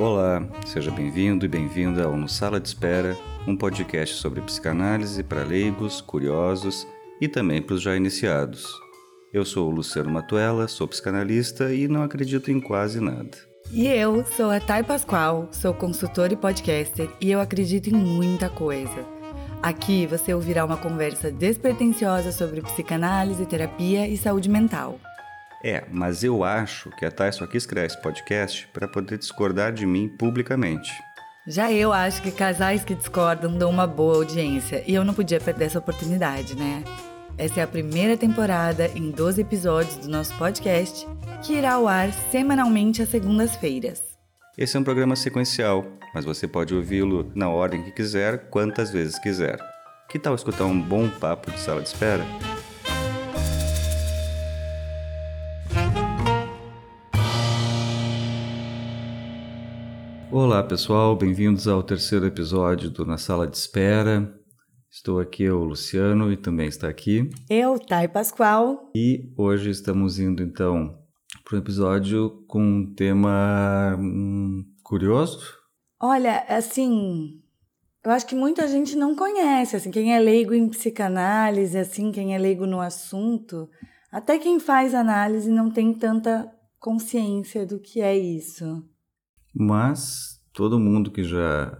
Olá, seja bem-vindo e bem-vinda ao No Sala de Espera, um podcast sobre psicanálise para leigos, curiosos e também para os já iniciados. Eu sou o Luciano Matuela, sou psicanalista e não acredito em quase nada. E eu sou a Thay Pascoal, sou consultora e podcaster e eu acredito em muita coisa. Aqui você ouvirá uma conversa despretensiosa sobre psicanálise, terapia e saúde mental. É, mas eu acho que a Thay só quis criar esse podcast para poder discordar de mim publicamente. Já eu acho que casais que discordam dão uma boa audiência e eu não podia perder essa oportunidade, né? Essa é a primeira temporada em 12 episódios do nosso podcast, que irá ao ar semanalmente às segundas-feiras. Esse é um programa sequencial, mas você pode ouvi-lo na ordem que quiser, quantas vezes quiser. Que tal escutar um bom papo de sala de espera? Olá pessoal, bem-vindos ao terceiro episódio do Na Sala de Espera. Estou aqui, o Luciano, e também está aqui. Eu, Thay Pascoal. E hoje estamos indo então para um episódio com um tema hum, curioso. Olha, assim, eu acho que muita gente não conhece, assim, quem é leigo em psicanálise, assim, quem é leigo no assunto, até quem faz análise não tem tanta consciência do que é isso. Mas todo mundo que já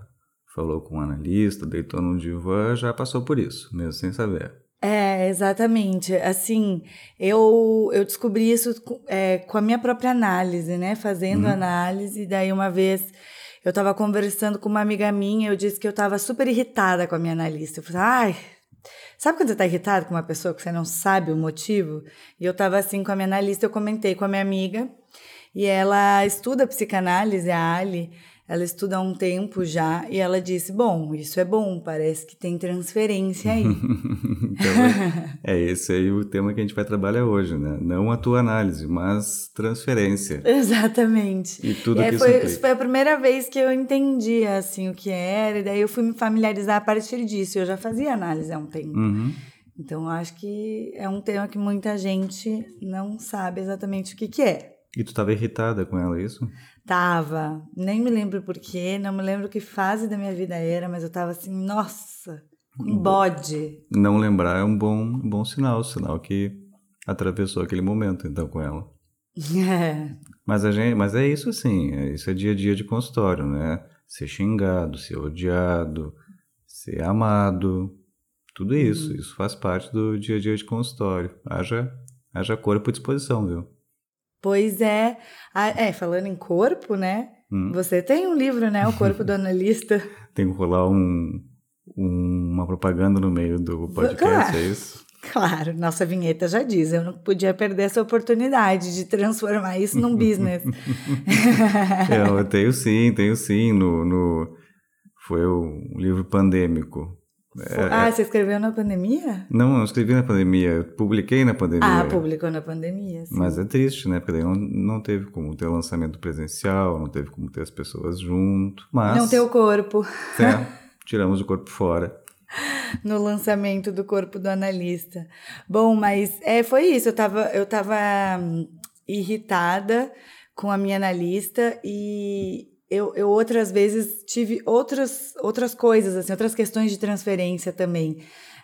falou com um analista, deitou no divã, já passou por isso, mesmo sem saber. É, exatamente. Assim, eu, eu descobri isso é, com a minha própria análise, né? Fazendo uhum. análise. Daí, uma vez, eu estava conversando com uma amiga minha, eu disse que eu estava super irritada com a minha analista. Eu falei, ai, sabe quando você está irritado com uma pessoa que você não sabe o motivo? E eu estava assim com a minha analista, eu comentei com a minha amiga, e ela estuda psicanálise, a Ali, ela estuda há um tempo já e ela disse: Bom, isso é bom, parece que tem transferência aí. então, é esse aí o tema que a gente vai trabalhar hoje, né? Não a tua análise, mas transferência. Exatamente. E tudo e que foi, isso Isso foi a primeira vez que eu entendi assim o que era, e daí eu fui me familiarizar a partir disso. Eu já fazia análise há um tempo. Uhum. Então, acho que é um tema que muita gente não sabe exatamente o que, que é. E tu estava irritada com ela, é isso? Tava. Nem me lembro porquê, não me lembro que fase da minha vida era, mas eu tava assim, nossa, um bode. Não lembrar é um bom, bom sinal, sinal que atravessou aquele momento, então, com ela. É. Mas, a gente, mas é isso assim, é, isso é dia a dia de consultório, né? Ser xingado, ser odiado, ser amado, tudo isso. Uhum. Isso faz parte do dia a dia de consultório. Haja, haja corpo e disposição, viu? Pois é. Ah, é, falando em corpo, né? Hum. Você tem um livro, né? O Corpo do Analista. tem que rolar um, um, uma propaganda no meio do podcast, claro. é isso? Claro, nossa vinheta já diz, eu não podia perder essa oportunidade de transformar isso num business. é, eu tenho sim, tenho sim, no, no foi um livro pandêmico, é, ah, você escreveu na pandemia? Não, não escrevi na pandemia, eu publiquei na pandemia. Ah, publicou na pandemia, sim. Mas é triste, né? Porque daí não, não teve como ter lançamento presencial, não teve como ter as pessoas junto, mas... Não ter o corpo. É, tiramos o corpo fora. no lançamento do corpo do analista. Bom, mas é, foi isso, eu tava, eu tava hum, irritada com a minha analista e, eu, eu outras vezes tive outras, outras coisas, assim, outras questões de transferência também.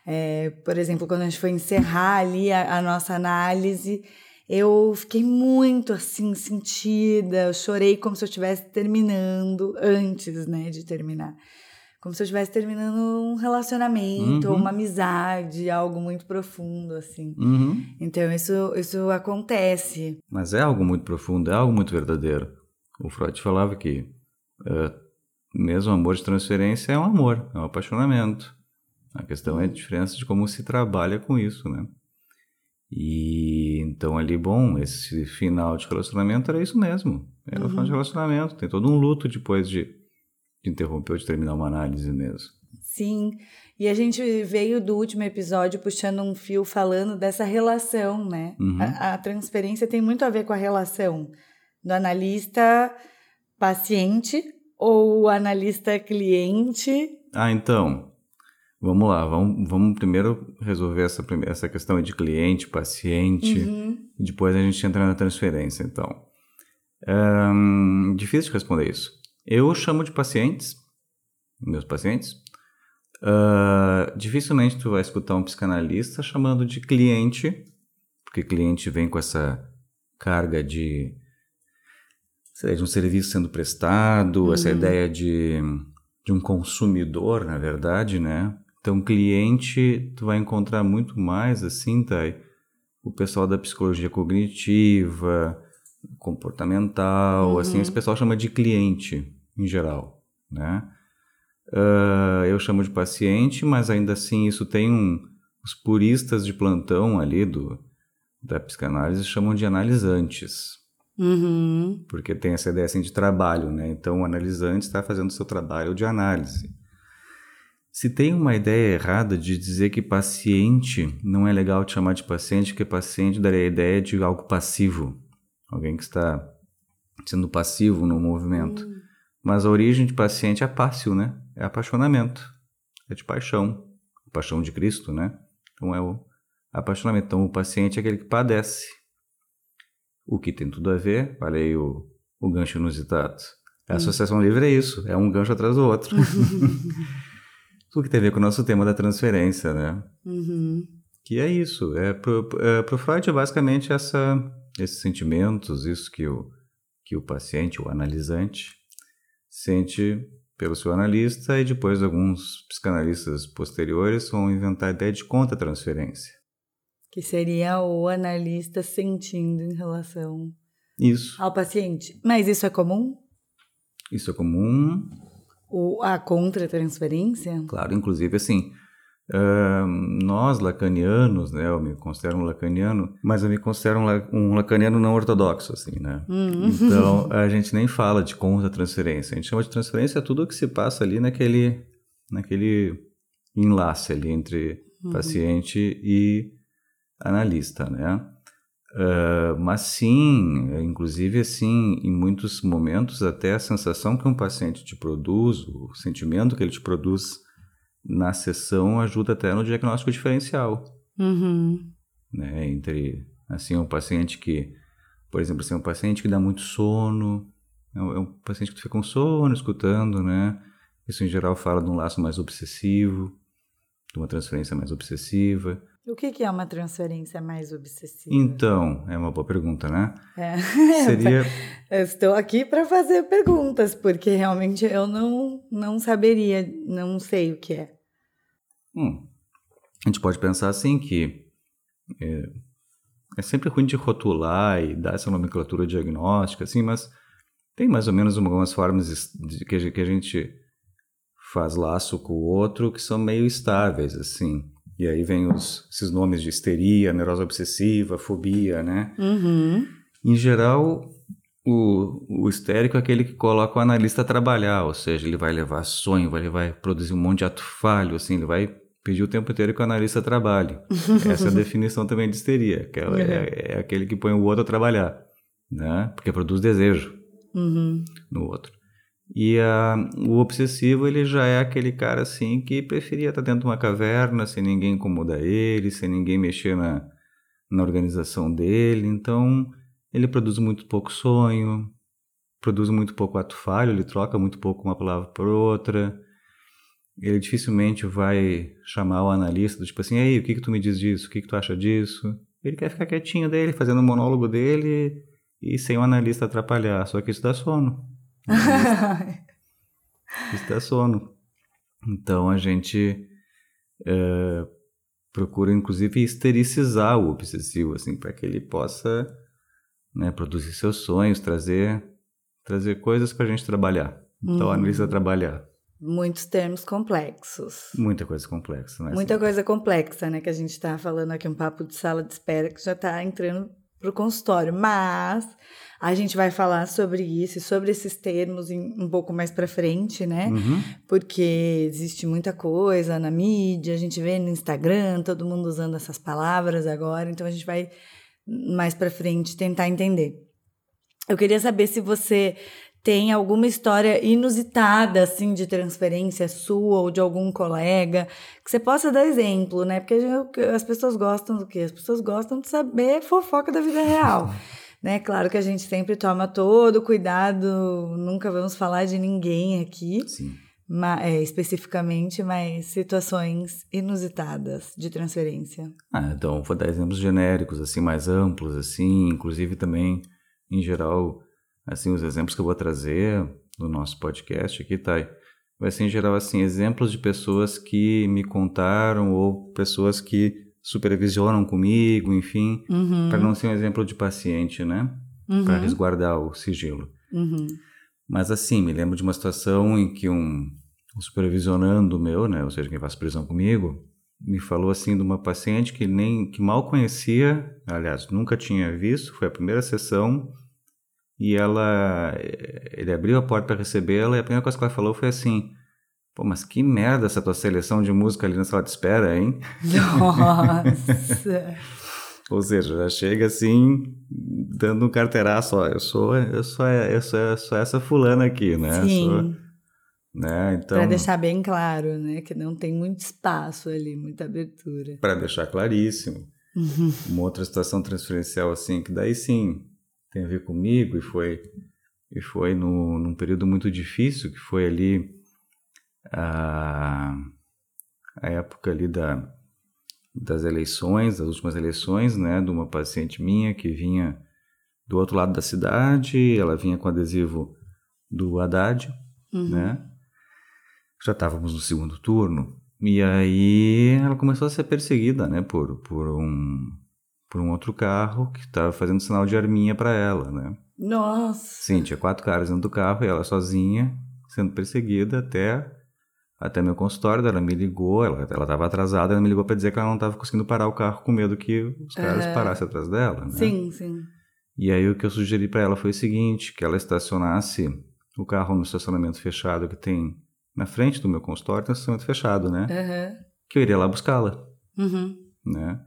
É, por exemplo, quando a gente foi encerrar ali a, a, nossa análise, eu fiquei muito assim sentida, eu chorei como se eu estivesse terminando antes, né, de terminar. Como se eu estivesse terminando um relacionamento, uhum. uma amizade, algo muito profundo, assim. Uhum. Então, isso, isso acontece. Mas é algo muito profundo, é algo muito verdadeiro. O Freud falava que mesmo amor de transferência é um amor, é um apaixonamento. A questão é a diferença de como se trabalha com isso, né? E então ali, bom, esse final de relacionamento era isso mesmo. Era uhum. o final de relacionamento. Tem todo um luto depois de, de interromper ou de terminar uma análise mesmo. Sim, e a gente veio do último episódio puxando um fio falando dessa relação, né? Uhum. A, a transferência tem muito a ver com a relação do analista paciente ou analista cliente? Ah, então, vamos lá, vamos, vamos primeiro resolver essa, essa questão de cliente, paciente, uhum. depois a gente entra na transferência, então. Um, difícil de responder isso. Eu chamo de pacientes, meus pacientes. Uh, dificilmente tu vai escutar um psicanalista chamando de cliente, porque cliente vem com essa carga de, de um serviço sendo prestado, uhum. essa ideia de, de um consumidor, na verdade, né? Então, cliente, tu vai encontrar muito mais, assim, Thay, o pessoal da psicologia cognitiva, comportamental, uhum. assim, esse pessoal chama de cliente, em geral, né? Uh, eu chamo de paciente, mas ainda assim isso tem um... Os puristas de plantão ali do, da psicanálise chamam de analisantes. Uhum. Porque tem essa ideia assim de trabalho, né? Então o analisante está fazendo o seu trabalho de análise. Se tem uma ideia errada de dizer que paciente não é legal te chamar de paciente, porque paciente daria a ideia de algo passivo, alguém que está sendo passivo no movimento. Uhum. Mas a origem de paciente é fácil, né? É apaixonamento, é de paixão, paixão de Cristo, né? Então é o apaixonamento. Então o paciente é aquele que padece. O que tem tudo a ver, olha aí o, o gancho inusitado. A associação livre é isso, é um gancho atrás do outro. tudo que tem a ver com o nosso tema da transferência, né? Uhum. Que é isso. É pro, é, pro Freud é basicamente essa, esses sentimentos, isso que o, que o paciente, o analisante, sente pelo seu analista e depois alguns psicanalistas posteriores vão inventar a ideia de contra-transferência. Que seria o analista sentindo em relação isso. ao paciente. Mas isso é comum? Isso é comum. O, a contra-transferência? Claro, inclusive assim, Uh, nós, lacanianos, né, eu me considero um lacaniano, mas eu me considero um, lacaniano não ortodoxo, assim, né? Uhum. Então, a gente nem fala de contra-transferência, a gente chama de transferência tudo o que se passa ali naquele, naquele enlace ali entre uhum. paciente e analista, né? Uh, mas sim, inclusive assim, em muitos momentos até a sensação que um paciente te produz, o sentimento que ele te produz na sessão ajuda até no diagnóstico diferencial. Uhum. Né? Entre, assim, um paciente que, por exemplo, assim, um paciente que dá muito sono, é um, é um paciente que fica com sono escutando, né? Isso em geral fala de um laço mais obsessivo, de uma transferência mais obsessiva. O que, é uma transferência mais obsessiva? Então, é uma boa pergunta, né? É. Seria. Eu estou aqui para fazer perguntas, porque realmente eu não, não saberia, não sei o que é. Hum, a gente pode pensar assim que é, é, sempre ruim de rotular e dar essa nomenclatura diagnóstica, assim, mas tem mais ou menos algumas formas de, que, que a gente faz laço com o outro que são meio estáveis, assim. E aí vem os, esses nomes de histeria, neurose obsessiva, fobia, né? Uhum. Em geral, o, o histérico é aquele que coloca o analista a trabalhar, ou seja, ele vai levar sonho, ele vai produzir um monte de ato falho, assim, ele vai pedir o tempo inteiro que o analista trabalhe. Essa é a definição também de histeria, que é, uhum. é, é, aquele que põe o outro a trabalhar, né? Porque produz desejo uhum. no outro. E a, o obsessivo, ele já é aquele cara assim que preferia estar dentro de uma caverna, sem ninguém incomodar ele, sem ninguém mexer na, na organização dele. Então, ele produz muito pouco sonho, produz muito pouco ato falho, ele troca muito pouco uma palavra por outra ele dificilmente vai chamar o analista do tipo assim, aí, o que que tu me diz disso? O que que tu acha disso? Ele quer ficar quietinho dele, fazendo o monólogo dele e sem o analista atrapalhar. Só que isso dá sono. Isso dá sono. Então a gente é, procura inclusive estericizar o obsessivo, assim, para que ele possa né, produzir seus sonhos, trazer trazer coisas para a gente trabalhar. Então, uhum. o analista trabalhar Muitos termos complexos. Muita coisa complexa, né? Muita coisa complexa, né? Que a gente está falando aqui, um papo de sala de espera que já está entrando para o consultório. Mas a gente vai falar sobre isso, sobre esses termos em, um pouco mais para frente, né? Uhum. Porque existe muita coisa na mídia, a gente vê no Instagram, todo mundo usando essas palavras agora, então a gente vai mais para frente tentar entender. Eu queria saber se você tem alguma história inusitada, assim, de transferência sua ou de algum colega, que você possa dar exemplo, né? Porque as pessoas gostam do quê? As pessoas gostam de saber fofoca da vida real. né? Claro que a gente sempre toma todo cuidado, nunca vamos falar de ninguém aqui. Sim. é, especificamente, mas situações inusitadas de transferência. Ah, então vou dar exemplos genéricos, assim, mais amplos, assim, inclusive também, em geral, assim, os exemplos que eu vou trazer no nosso podcast aqui, tá? Vai ser, em geral, assim, exemplos de pessoas que me contaram ou pessoas que supervisionam comigo, enfim, uhum. para não ser um exemplo de paciente, né? Uhum. Para resguardar o sigilo. Uhum. Mas assim, me lembro de uma situação em que um, um supervisionando meu, né, ou seja, quem faz prisão comigo, me falou assim de uma paciente que nem que mal conhecia, aliás, nunca tinha visto, foi a primeira sessão e ela ele abriu a porta para recebê-la e a primeira coisa que ela falou foi assim: Pô, mas que merda essa tua seleção de música ali na sala de espera, hein? Nossa! Ou seja, já chega assim, dando um carteiraço, ó, eu sou, eu sou, eu sou, eu sou essa fulana aqui, né? Sim. Sou, né? Então, para deixar bem claro, né, que não tem muito espaço ali, muita abertura. Para deixar claríssimo. Uhum. Uma outra situação transferencial assim, que daí sim tem a ver comigo e foi e foi no, num período muito difícil, que foi ali a, a época ali da das eleições, das últimas eleições, né, de uma paciente minha que vinha do outro lado da cidade, ela vinha com adesivo do Haddad, uhum. né? Já estávamos no segundo turno e aí ela começou a ser perseguida, né, por, por um por um outro carro que estava fazendo sinal de arminha para ela, né? Nossa. Sim, tinha quatro caras dentro do carro e ela sozinha sendo perseguida até até meu consultório, ela me ligou, ela estava atrasada, ela me ligou para dizer que ela não estava conseguindo parar o carro com medo que os caras Uhum. parassem atrás dela, né? Sim, sim. E aí o que eu sugeri para ela foi o seguinte, que ela estacionasse o carro no estacionamento fechado que tem na frente do meu consultório, tem um estacionamento fechado, né? Uhum. Que eu iria lá buscá-la, Uhum. né?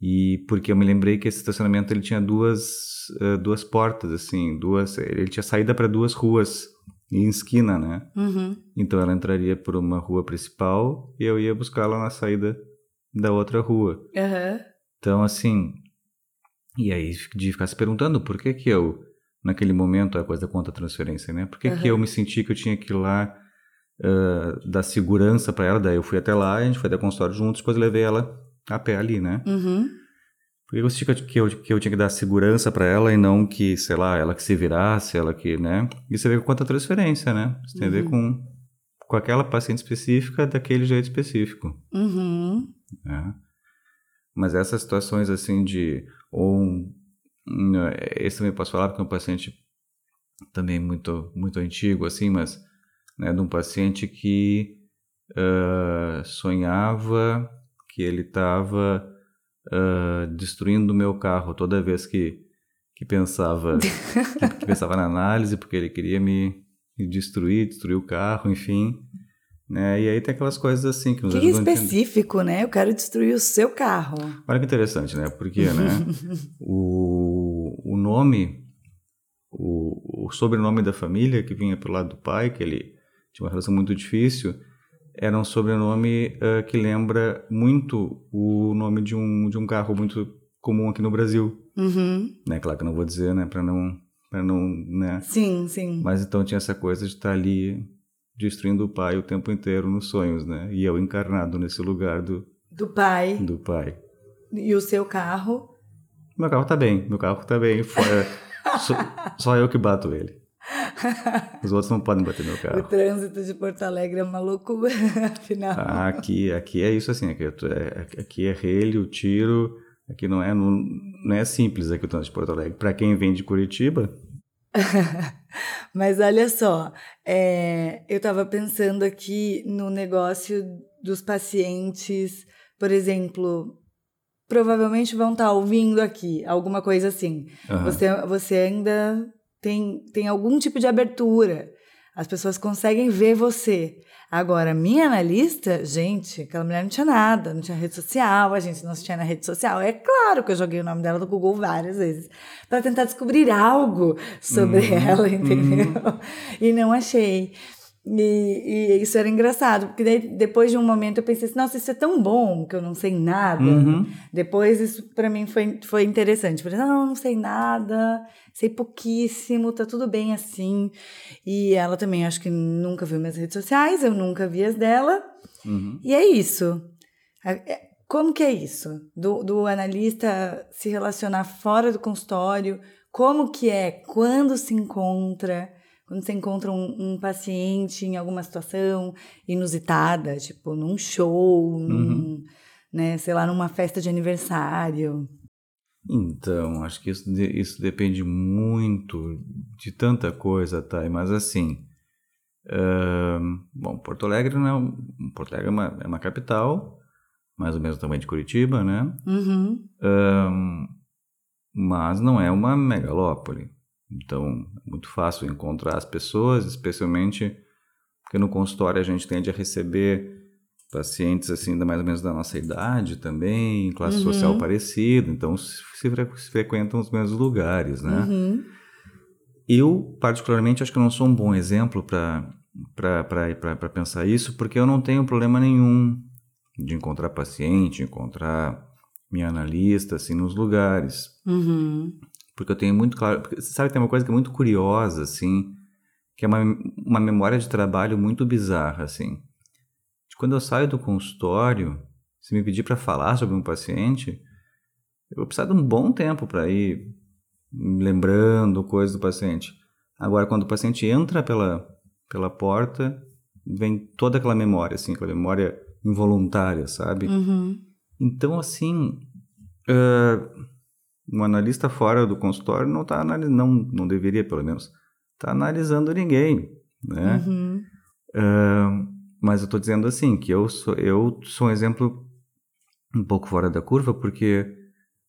E porque eu me lembrei que esse estacionamento ele tinha duas uh, duas portas assim, duas, ele tinha saída para duas ruas em esquina, né? Uhum. Então ela entraria por uma rua principal e eu ia buscá-la na saída da outra rua. Uhum. Então, assim, e aí de ficar se perguntando por que que eu, naquele momento, a coisa da conta transferência, né? Por que Uhum. que eu me senti que eu tinha que ir lá uh, dar segurança para ela? Daí eu fui até lá, a gente foi até o consultório juntos, depois levei ela a pé ali, né? Uhum. Por que eu senti que eu, que eu tinha que dar segurança para ela e não que, sei lá, ela que se virasse, ela que, né? Isso tem a ver com conta transferência, né? Isso tem a ver Uhum. com, com aquela paciente específica daquele jeito específico. Uhum. né? Mas essas situações assim de ou um, um, esse também posso falar porque é um paciente também muito muito antigo assim, mas né, de um paciente que ah, sonhava que ele estava destruindo o meu carro toda vez que que pensava que, que pensava na análise porque ele queria me, me destruir, destruir o carro, enfim. Né? E aí tem aquelas coisas assim que nos Que específico, né? Eu quero destruir o seu carro. Olha que interessante, né? Porque, né? o, o nome, o, o sobrenome da família que vinha pelo lado do pai, que ele tinha uma relação muito difícil, era um sobrenome ah, que lembra muito o nome de um, de um carro muito comum aqui no Brasil. Uhum. Né? Claro que eu não vou dizer, né? Para não, para não, né? Sim, sim. Mas então tinha essa coisa de estar ali destruindo o pai o tempo inteiro nos sonhos, né? E eu encarnado nesse lugar do, Do pai do pai. e o seu carro. Meu carro tá bem, meu carro tá bem. Fora, só, só eu que bato ele. Os outros não podem bater meu O carro. trânsito de Porto Alegre é uma loucura, afinal. Ah, aqui, aqui é isso assim, aqui é, aqui é relho, tiro, aqui não é, não, não é simples aqui o trânsito de Porto Alegre. Para quem vem de Curitiba, Mas olha só, é, eu estava pensando aqui no negócio dos pacientes, por exemplo, provavelmente vão estar ouvindo aqui, alguma coisa assim. aham, Você, você ainda tem, tem algum tipo de abertura. As pessoas conseguem ver você. Agora, minha analista, gente, aquela mulher não tinha nada, não tinha rede social, a gente não se tinha na rede social. É claro que eu joguei o nome dela no Google várias vezes para tentar descobrir algo sobre Uhum, ela, entendeu? E não achei. E, e, isso era engraçado, porque daí, depois de um momento eu pensei assim, nossa, isso é tão bom que eu não sei nada. Uhum. Depois isso para mim foi, foi interessante. Falei, não, eu não sei nada, sei pouquíssimo, tá tudo bem assim. E ela também acho que nunca viu minhas redes sociais, eu nunca vi as dela. Uhum. E é isso. É, como que é isso? Do, do analista se relacionar fora do consultório, como que é? Quando se encontra? Quando você encontra um, um, paciente em alguma situação inusitada, tipo num show, num, Uhum. né, sei lá, numa festa de aniversário. Então, acho que isso, isso depende muito de tanta coisa, tá? Mas assim, ahn, bom, Porto Alegre não é, um- Porto Alegre é uma, é uma capital, mais ou menos tamanho de Curitiba, né? Uhum. Mas não é uma megalópole. Então, é muito fácil encontrar as pessoas, especialmente porque no consultório a gente tende a receber pacientes assim, da mais ou menos da nossa idade também, classe Uhum. social parecida, então se, se fre- se frequentam os mesmos lugares, né? Uhum. Eu, particularmente, acho que eu não sou um bom exemplo para pensar isso, porque eu não tenho problema nenhum de encontrar paciente, encontrar minha analista, assim, nos lugares. Uhum. Porque eu tenho muito claro... Porque, sabe, tem uma coisa que é muito curiosa, assim, que é uma, uma memória de trabalho muito bizarra, assim. De quando eu saio do consultório, se me pedir para falar sobre um paciente, eu vou precisar de um bom tempo para ir lembrando coisas do paciente. Agora, quando o paciente entra pela, pela porta, vem toda aquela memória, assim, aquela memória involuntária, sabe? Uhum. Então, assim, ah, um analista fora do consultório não está analisando, não, não deveria, pelo menos, estar analisando ninguém, né? Uhum. Ah, mas eu estou dizendo assim, que eu sou, eu sou um exemplo um pouco fora da curva, porque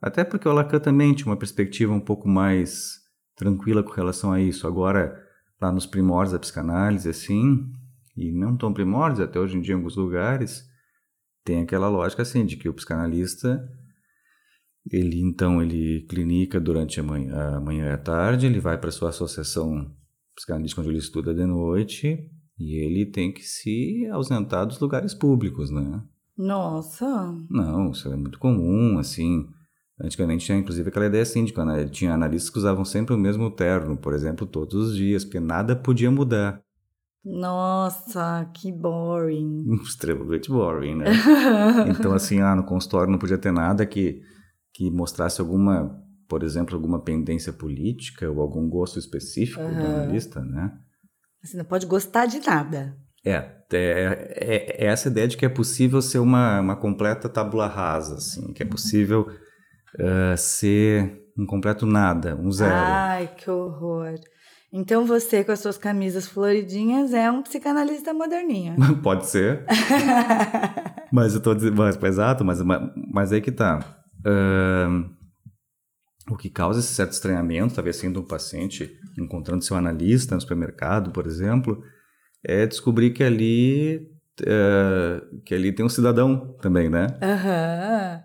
até porque o Lacan também tinha uma perspectiva um pouco mais tranquila com relação a isso. Agora, lá nos primórdios da psicanálise, assim, e não tão primórdios, até hoje em dia em alguns lugares, tem aquela lógica assim, de que o psicanalista, ele então, ele clinica durante a manhã, a manhã e a tarde, ele vai para sua associação psicanalítica onde ele estuda de noite, e ele tem que se ausentar dos lugares públicos, né? Nossa. Não, isso é muito comum, assim. Antigamente tinha inclusive aquela ideia de que ana- tinha analistas que usavam sempre o mesmo terno, por exemplo, todos os dias, porque nada podia mudar. Nossa, que boring. Extremamente boring, né? Então, assim, ah, no consultório não podia ter nada que, que mostrasse alguma, por exemplo, alguma pendência política ou algum gosto específico do Aham. analista, né? Você não pode gostar de nada. É, é, é, é essa ideia de que é possível ser uma, uma completa tábula rasa, assim, que é possível eh, ser um completo nada, um zero. Ai, que horror. Então você, com as suas camisas floridinhas, é um psicanalista moderninho. Pode ser. mas eu tô dizendo, mas, exato, mas, mas, mas aí que tá. O que causa esse certo estranhamento, talvez sendo um paciente encontrando seu analista no supermercado, por exemplo, é descobrir que ali, eh, que ali tem um cidadão também, né? Aham.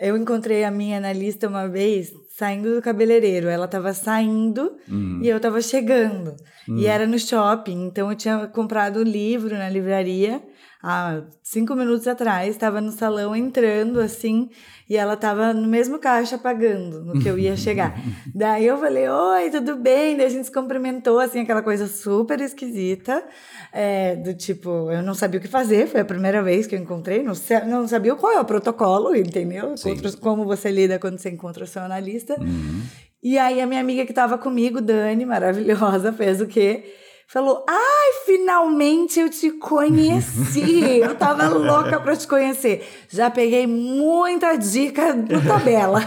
Eu encontrei a minha analista uma vez saindo do cabeleireiro. Ela estava saindo Uhum. e eu estava chegando. Hum. E era no shopping. Então eu tinha comprado o livro na livraria há cinco minutos atrás. Estava no salão entrando assim. E ela estava no mesmo caixa pagando no que eu ia chegar. Daí eu falei: Oi, tudo bem? Daí a gente se cumprimentou, assim, aquela coisa super esquisita. é, do tipo, eu não sabia o que fazer. Foi a primeira vez que eu encontrei. Não, não sabia qual é o protocolo, entendeu? Como você lida quando você encontra o seu analista. Uhum. E aí a minha amiga que estava comigo, Dani, maravilhosa, fez o quê? Falou: "Ai, finalmente eu te conheci. eu tava louca para te conhecer. Já peguei muita dica do tabela."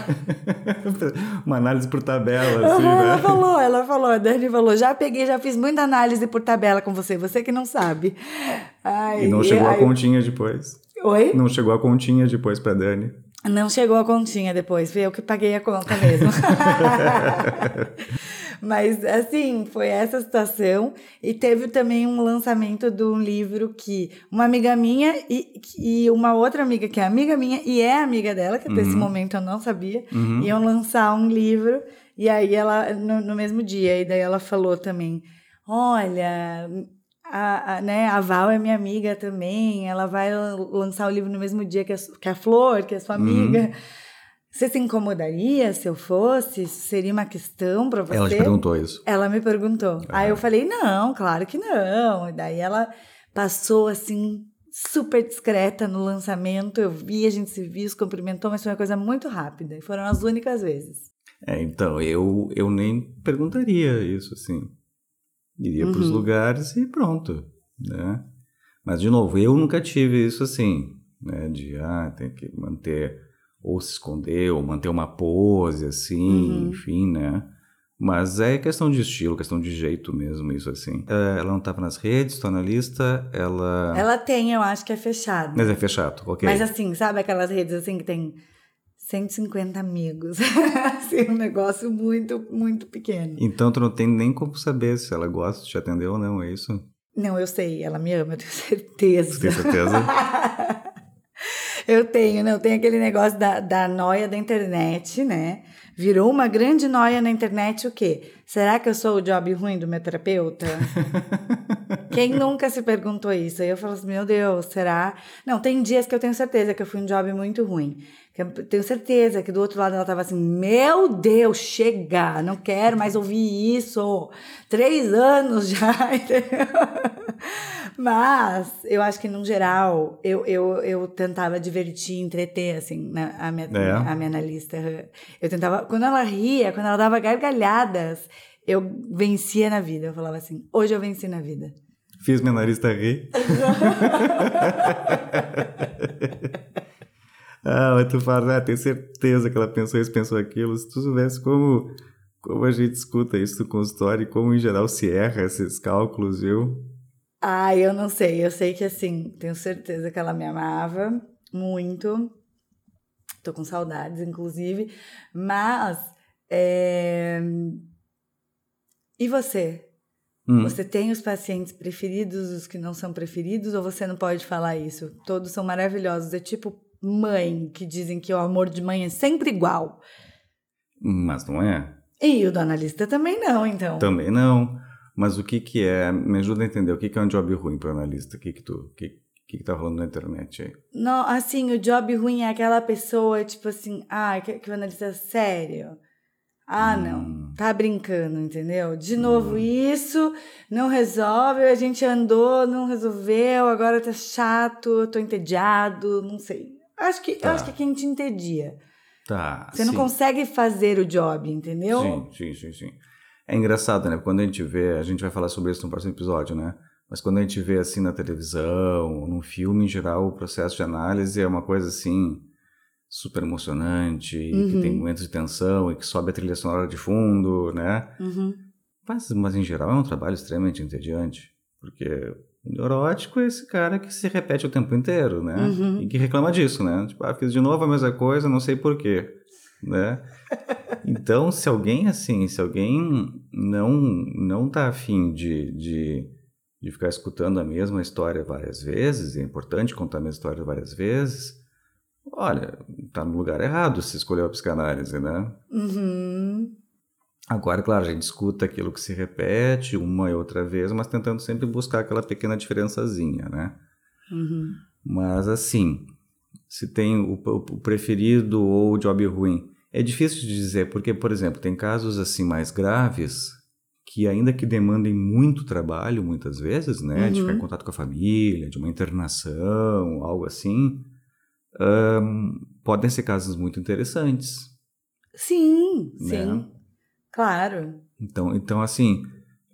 Uma análise por tabela, assim, ela né? falou, ela falou, a Dani falou: "Já peguei, já fiz muita análise por tabela com você, você que não sabe." Ai, E não chegou a ai- continha depois. Oi? Não chegou a continha depois pra Dani. Não chegou a continha depois, fui eu que paguei a conta mesmo. Mas, assim, foi essa situação. E teve também um lançamento de um livro que uma amiga minha e, e uma outra amiga que é amiga minha e é amiga dela, que até esse momento eu não sabia, Uhum. iam lançar um livro. E aí ela, no, no mesmo dia, e daí ela falou também: Olha, a, a, né, a Val é minha amiga também, ela vai lançar o livro no mesmo dia que a, que a Flor, que é sua amiga. Uhum. Você se incomodaria se eu fosse? Isso seria uma questão para você? Ela te perguntou isso? Ela me perguntou. Uhum. Aí eu falei, não, claro que não. E daí ela passou assim, super discreta no lançamento. Eu vi, a gente se viu, se cumprimentou, mas foi uma coisa muito rápida. E foram as únicas vezes. É, então, eu, eu nem perguntaria isso, assim. Iria uhum. para os lugares e pronto, né? Mas, de novo, eu nunca tive isso assim, né? De, ah, tem que manter, ou se esconder, ou manter uma pose, assim, uhum. enfim, né? Mas é questão de estilo, questão de jeito mesmo, isso assim. É, ela não estava nas redes, estou na lista, ela... Ela tem, eu acho que é fechado. Mas é fechado, ok. Mas assim, sabe aquelas redes assim que tem 150 amigos. assim, um negócio muito, muito pequeno. Então tu não tem nem como saber se ela gosta de te atender ou não, é isso? Não, eu sei, ela me ama, eu tenho certeza. Você tem certeza? eu tenho, não, tem aquele negócio da, da noia da internet, né? Virou uma grande noia na internet o quê? Será que eu sou o job ruim do meu terapeuta? Quem nunca se perguntou isso? Aí eu falo assim, meu Deus, será? Não, tem dias que eu tenho certeza que eu fui um job muito ruim. Tenho certeza que do outro lado ela estava assim: Meu Deus, chega, não quero mais ouvir isso. Três anos já, entendeu? Mas eu acho que, no geral, eu, eu, eu tentava divertir, entreter, assim, né, a, minha, é. a minha analista. Eu tentava. Quando ela ria, quando ela dava gargalhadas, eu vencia na vida. Eu falava assim: Hoje eu venci na vida. Fiz minha analista rir. Ah, mas tu fala, ah, tenho certeza que ela pensou isso, pensou aquilo. Se tu soubesse como, como a gente escuta isso no consultório e como em geral se erra esses cálculos, viu? Ah, eu não sei. Eu sei que assim, tenho certeza que ela me amava muito. Tô com saudades, inclusive. Mas. É... E você? Hum. Você tem os pacientes preferidos, os que não são preferidos, ou você não pode falar isso? Todos são maravilhosos. É tipo mãe, que dizem que o amor de mãe é sempre igual. Mas não é. E o do analista também não, então. Também não. Mas o que que é? Me ajuda a entender. O que que é um job ruim para analista? O que que tu... Que, que, que tá rolando na internet aí? Não, assim, o job ruim é aquela pessoa, tipo assim, ah, que, que o analista é sério. Ah, hum. não, tá brincando, entendeu? De novo, hum. isso não resolve, a gente andou, não resolveu, agora tá chato, tô entediado, não sei. Acho que, tá. eu acho que é quem te entedia. Tá. Você não consegue fazer o job, entendeu? Sim, sim, sim, sim. É engraçado, né? Quando a gente vê, a gente vai falar sobre isso no próximo episódio, né? Mas quando a gente vê assim na televisão, num filme em geral, o processo de análise é uma coisa assim super emocionante, uhum. que tem uhum. momentos de tensão e que sobe a trilha sonora de fundo, né? Uhum. Mas, mas em geral é um trabalho extremamente entediante, porque neurótico é esse cara que se repete o tempo inteiro, né? Uhum. E que reclama disso, né? Tipo, ah, fiz de novo a mesma coisa, não sei porquê, né? Então, se alguém, assim, se alguém não, não tá afim de, de, de ficar escutando a mesma história várias vezes, é importante contar a mesma história várias vezes, olha, tá no lugar errado se escolheu a psicanálise, né? Uhum. Agora, claro, a gente escuta aquilo que se repete uma e outra vez, mas tentando sempre buscar aquela pequena diferençazinha, né? Uhum. Mas assim, se tem o, o, preferido ou o job ruim, é difícil de dizer, porque, por exemplo, tem casos assim mais graves que ainda que demandem muito trabalho, muitas vezes, né, uhum. de ficar em contato com a família, de uma internação, algo assim, um, podem ser casos muito interessantes. Sim, né? sim. Claro. Então, então assim,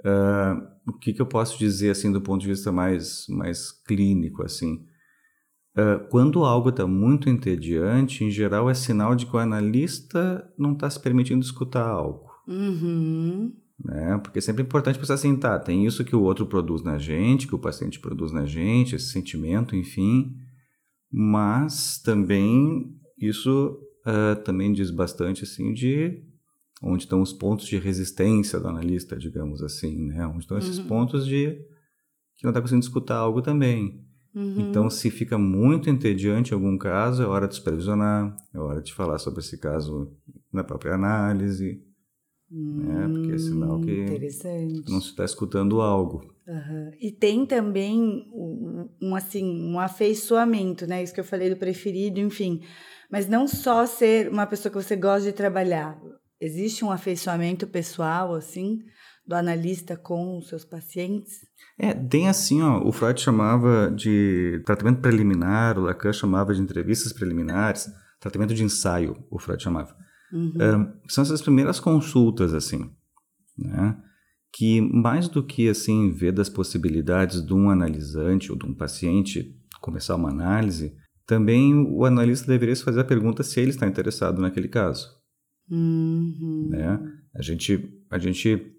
uh, o que, que eu posso dizer assim do ponto de vista mais, mais clínico, assim? Uh, quando algo está muito entediante, em geral é sinal de que o analista não está se permitindo escutar algo. Uhum. Né? Porque é sempre importante pensar assim, tá, tem isso que o outro produz na gente, que o paciente produz na gente, esse sentimento, enfim, mas também isso uh, também diz bastante assim de onde estão os pontos de resistência do analista, digamos assim, né? Onde estão esses uhum. pontos de que não está conseguindo escutar algo também. Uhum. Então, se fica muito entediante em algum caso, é hora de supervisionar, é hora de falar sobre esse caso na própria análise, hum, né? Porque é sinal que não se está escutando algo. Uhum. E tem também um, um, assim um afeiçoamento, né? Isso que eu falei do preferido, enfim. Mas não só ser uma pessoa que você gosta de trabalhar. Existe um afeiçoamento pessoal, assim, do analista com os seus pacientes? É, tem assim, ó, o Freud chamava de tratamento preliminar, o Lacan chamava de entrevistas preliminares, tratamento de ensaio, o Freud chamava. Uhum. Um, são essas primeiras consultas, assim, né? Que mais do que, assim, ver das possibilidades de um analisante ou de um paciente começar uma análise, também o analista deveria se fazer a pergunta se ele está interessado naquele caso. Uhum. Né? A gente, a gente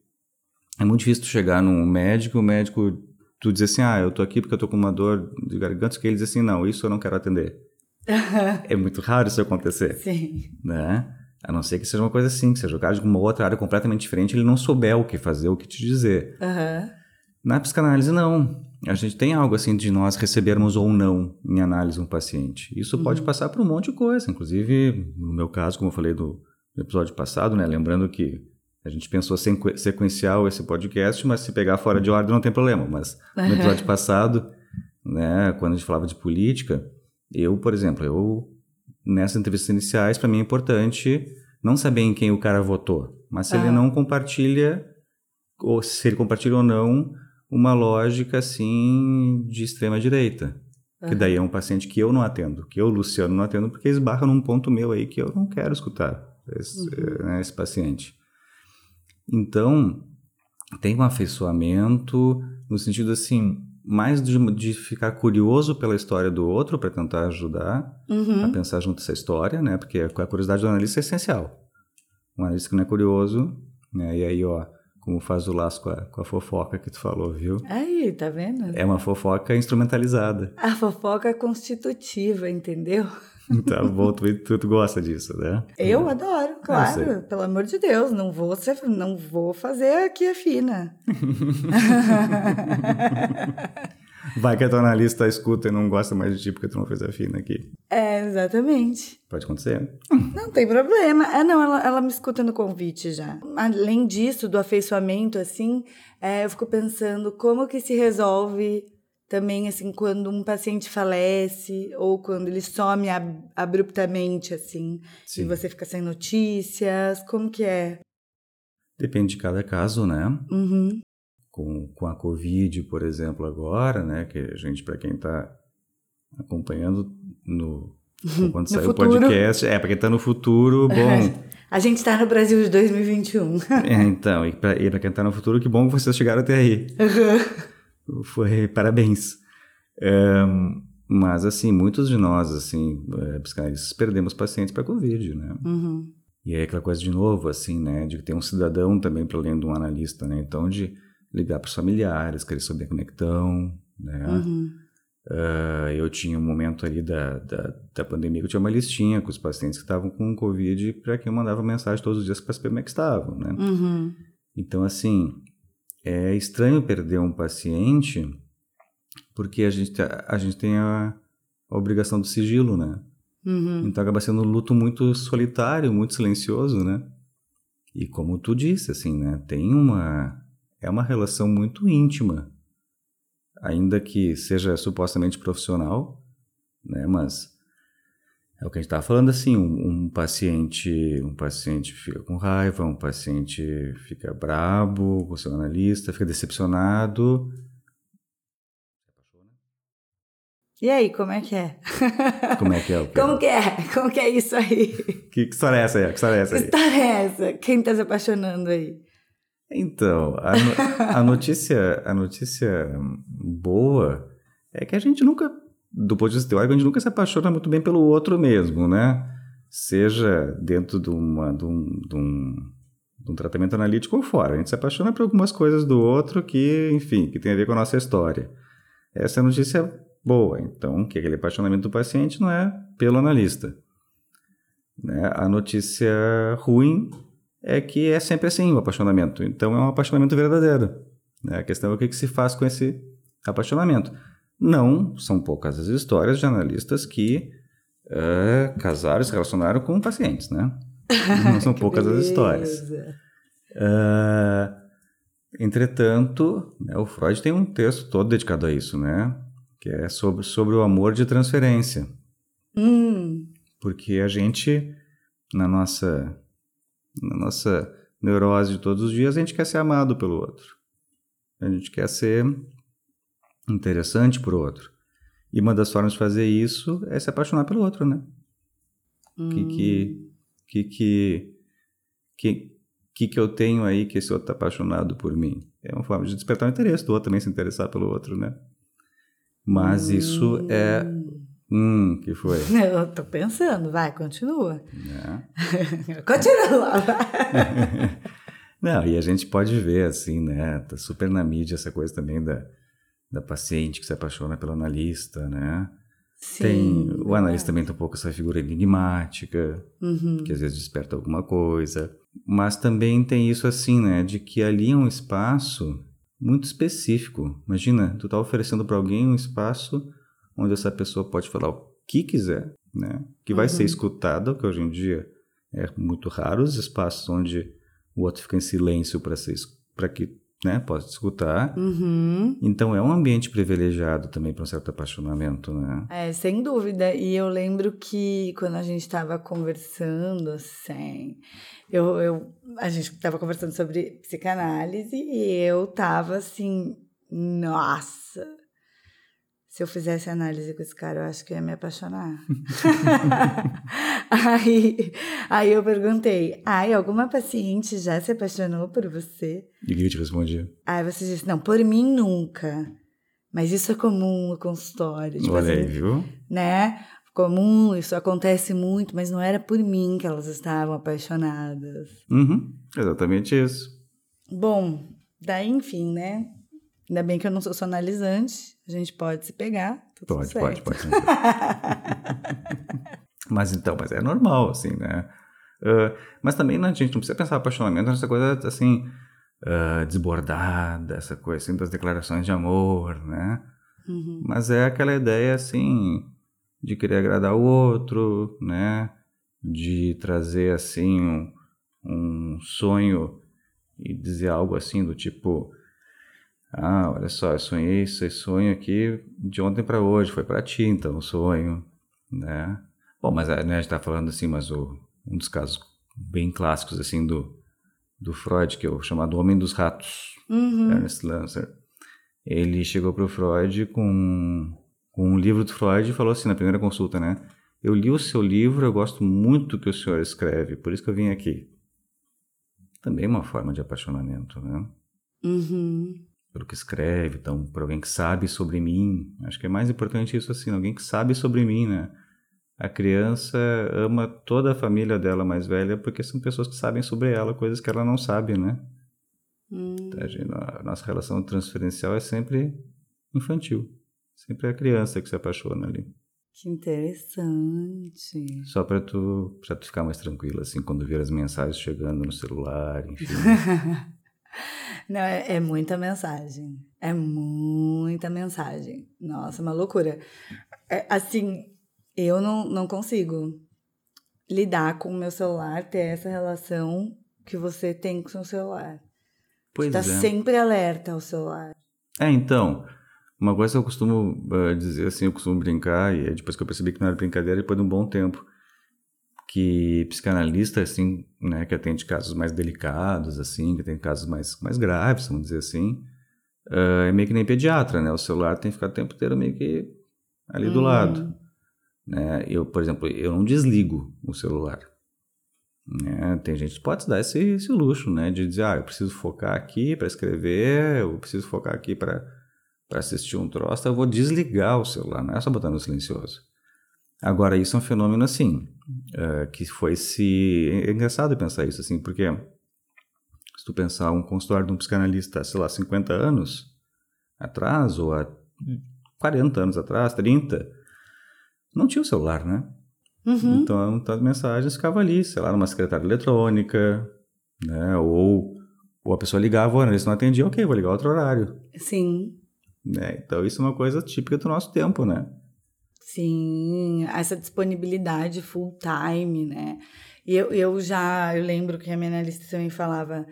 é muito difícil chegar num médico, o médico tu diz assim, ah, eu tô aqui porque eu tô com uma dor de garganta, que ele diz assim, não, isso eu não quero atender. é muito raro isso acontecer. Sim. Né? A não ser que seja uma coisa assim, que seja o cara de uma outra área completamente diferente, ele não souber o que fazer, o que te dizer. Uhum. Na psicanálise, não. A gente tem algo assim de nós recebermos ou não em análise um paciente. Isso uhum. pode passar por um monte de coisa. Inclusive, no meu caso, como eu falei do, no episódio passado, né? Lembrando que a gente pensou sequencial esse podcast, mas se pegar fora de ordem não tem problema. Mas no episódio passado, né, quando a gente falava de política, eu, por exemplo, eu nessas entrevistas iniciais, para mim é importante não saber em quem o cara votou, mas se ele não compartilha ou se ele compartilha ou não uma lógica assim de extrema direita. Que daí é um paciente que eu não atendo, que eu, Luciano, não atendo, porque esbarra num ponto meu aí que eu não quero escutar esse, uhum. né, esse paciente. Então, tem um afeiçoamento no sentido assim, mais de, de ficar curioso pela história do outro para tentar ajudar uhum. a pensar junto essa história, né? Porque a curiosidade do analista é essencial. Um analista que não é curioso, né? E aí, ó, como faz o laço com a, com a fofoca que tu falou, viu? Aí, tá vendo? É uma fofoca instrumentalizada. A fofoca constitutiva, entendeu? Tá bom, tu, tu, tu, gosta disso, né? Eu adoro, claro. Pelo amor de Deus, não vou, ser, não vou fazer aqui a fina. Vai que a tua analista escuta e não gosta mais de ti porque tu não fez a fina aqui. É, exatamente. Pode acontecer. Não tem problema. É, não, ela, ela me escuta no convite já. Além disso, do afeiçoamento, assim, é, eu fico pensando como que se resolve também assim quando um paciente falece ou quando ele some ab abruptamente assim Sim. e você fica sem notícias como que é? Depende de cada caso né? Uhum. com, com a covid por exemplo agora né que a gente para quem está acompanhando no quando no saiu o podcast é para quem está no futuro bom. A gente está no Brasil de 2021 é, então e para quem está no futuro que bom que vocês chegaram até aí. Uhum foi parabéns. É, mas, assim, muitos de nós, assim, é, psicanalistas, perdemos pacientes para Covid, né? Uhum. E aí aquela coisa de novo, assim, né? De ter um cidadão também para além de um analista, né? Então, de ligar para os familiares, querer saber como é que estão, né? Uhum. Uh, eu tinha um momento ali da, da, da, pandemia que eu tinha uma listinha com os pacientes que estavam com Covid para quem eu mandava mensagem todos os dias para saber como é que estavam, né? Uhum. Então, assim, é estranho perder um paciente porque a gente, a gente tem a, a obrigação do sigilo, né? Uhum. Então acaba sendo um luto muito solitário, muito silencioso, né? E como tu disse, assim, né? Tem uma... É uma relação muito íntima. Ainda que seja supostamente profissional, né? Mas é o que a gente estava falando assim, um, um, paciente, um paciente fica com raiva, um paciente fica brabo com o seu analista, fica decepcionado. E aí, como é que é? Como é que é? Como que é? Como que é isso aí? Que, que história é essa aí? Que história é essa aí? Que história é essa? Quem está se apaixonando aí? Então, a, no, a notícia, a notícia boa é que a gente nunca do ponto de vista teórico, a gente nunca se apaixona muito bem pelo outro mesmo, né? Seja dentro de, uma, de, um, de, um, de um tratamento analítico ou fora. A gente se apaixona por algumas coisas do outro que, enfim, que tem a ver com a nossa história. Essa é a notícia boa. Então, que aquele apaixonamento do paciente não é pelo analista. Né? A notícia ruim é que é sempre assim o apaixonamento. Então, é um apaixonamento verdadeiro. Né? A questão é o que, que se faz com esse apaixonamento. Não, são poucas as histórias de analistas que uh, casaram, se relacionaram com pacientes, né? Não são poucas beleza. as histórias. Uh, Entretanto, né, o Freud tem um texto todo dedicado a isso, né? Que é sobre, sobre o amor de transferência. Hum. Porque a gente, na nossa, na nossa neurose de todos os dias, a gente quer ser amado pelo outro. A gente quer ser interessante para o outro. E uma das formas de fazer isso é se apaixonar pelo outro, né? Hum. Que, que, que, que, que, que, eu tenho aí que esse outro está apaixonado por mim? É uma forma de despertar o interesse do outro também se interessar pelo outro, né? Mas isso é. Hum, que foi? Eu tô pensando, vai, continua. Né? continua, vai. Não, e a gente pode ver, assim, né? Tá super na mídia essa coisa também da, da paciente que se apaixona pelo analista, né? Sim, tem o analista verdade. também tem um pouco essa figura enigmática, Uhum. que às vezes desperta alguma coisa. Mas também tem isso assim, né? De que ali é um espaço muito específico. Imagina, tu tá oferecendo para alguém um espaço onde essa pessoa pode falar o que quiser, né? Que vai ser escutada, que hoje em dia é muito raro os espaços onde o outro fica em silêncio para ser para que, né, te escutar. Uhum. Então é um ambiente privilegiado também para um certo apaixonamento, né? É, sem dúvida. E eu lembro que quando a gente estava conversando, assim, eu, eu, a gente estava conversando sobre psicanálise e eu tava assim, nossa, se eu fizesse análise com esse cara, eu acho que eu ia me apaixonar. aí, aí eu perguntei, ai, alguma paciente já se apaixonou por você? E o que eu te respondi? Aí você disse, não, por mim nunca. Mas isso é comum no consultório. Tipo Olha aí, assim, viu? né? Comum, isso acontece muito, mas não era por mim que elas estavam apaixonadas. Uhum, exatamente isso. Bom, daí, enfim, né? Ainda bem que eu não sou analisante, a gente pode se pegar. tá tudo Pode, certo. pode, pode. mas então, mas é normal, assim, né? Ah, mas também né, a gente não precisa pensar apaixonamento nessa coisa, assim, ah, desbordada, essa coisa, assim, das declarações de amor, né? Uhum. Mas é aquela ideia, assim, de querer agradar o outro, né? De trazer, assim, um, um sonho e dizer algo assim do tipo... Ah, olha só, eu sonhei esse sonho aqui de ontem para hoje, foi para ti, então, o sonho, né? Bom, mas né, a gente tá falando assim, mas o, um dos casos bem clássicos, assim, do, do Freud, que é o chamado Homem dos Ratos, Uhum. Ernest Lancer, ele chegou pro Freud com, com um livro do Freud e falou assim, na primeira consulta, né? Eu li o seu livro, eu gosto muito do que o senhor escreve, por isso que eu vim aqui. Também uma forma de apaixonamento, né? Uhum. Pelo que escreve, então, por alguém que sabe sobre mim. Acho que é mais importante isso assim, alguém que sabe sobre mim, né? A criança ama toda a família dela mais velha porque são pessoas que sabem sobre ela coisas que ela não sabe, né? Hum. A, gente- a nossa relação transferencial é sempre infantil. Sempre é a criança que se apaixona ali. Que interessante. Só para tu, pra tu ficar mais tranquilo, assim, quando vir as mensagens chegando no celular, enfim. Não, é, é muita mensagem. É muita mensagem. Nossa, uma loucura. É, assim, eu não, não consigo lidar com o meu celular, ter essa relação que você tem com o seu celular. Pois tá é. sempre alerta ao celular. É, então, uma coisa que eu costumo eh, dizer, assim, eu costumo brincar, e é depois que eu percebi que não era brincadeira, depois de um bom tempo, que psicanalista, assim, né, que atende casos mais delicados, assim, que tem casos mais, mais graves, vamos dizer assim, eh, é meio que nem pediatra, né? O celular tem que ficar o tempo inteiro meio que ali do Uhum. lado. Né? Eu, por exemplo, eu não desligo o celular. Né? Tem gente que pode dar esse, esse luxo, né? De dizer, ah, eu preciso focar aqui para escrever, eu preciso focar aqui para assistir um troço, então eu vou desligar o celular, não é só botar no silencioso. Agora, isso é um fenômeno, assim, eh, que foi se... É engraçado pensar isso, assim, porque se tu pensar um consultório de um psicanalista, sei lá, 50 anos atrás, ou há 40 anos atrás, 30, não tinha o celular, né? Uhum. Então, então as mensagens ficavam ali, sei lá, numa secretária eletrônica, né? Ou, ou a pessoa ligava, o analista não atendia, ok, vou ligar outro horário. Sim, Né? Então isso é uma coisa típica do nosso tempo, né? Sim. Essa disponibilidade full time, né? E eu, eu já, eu lembro que a minha analista também falava,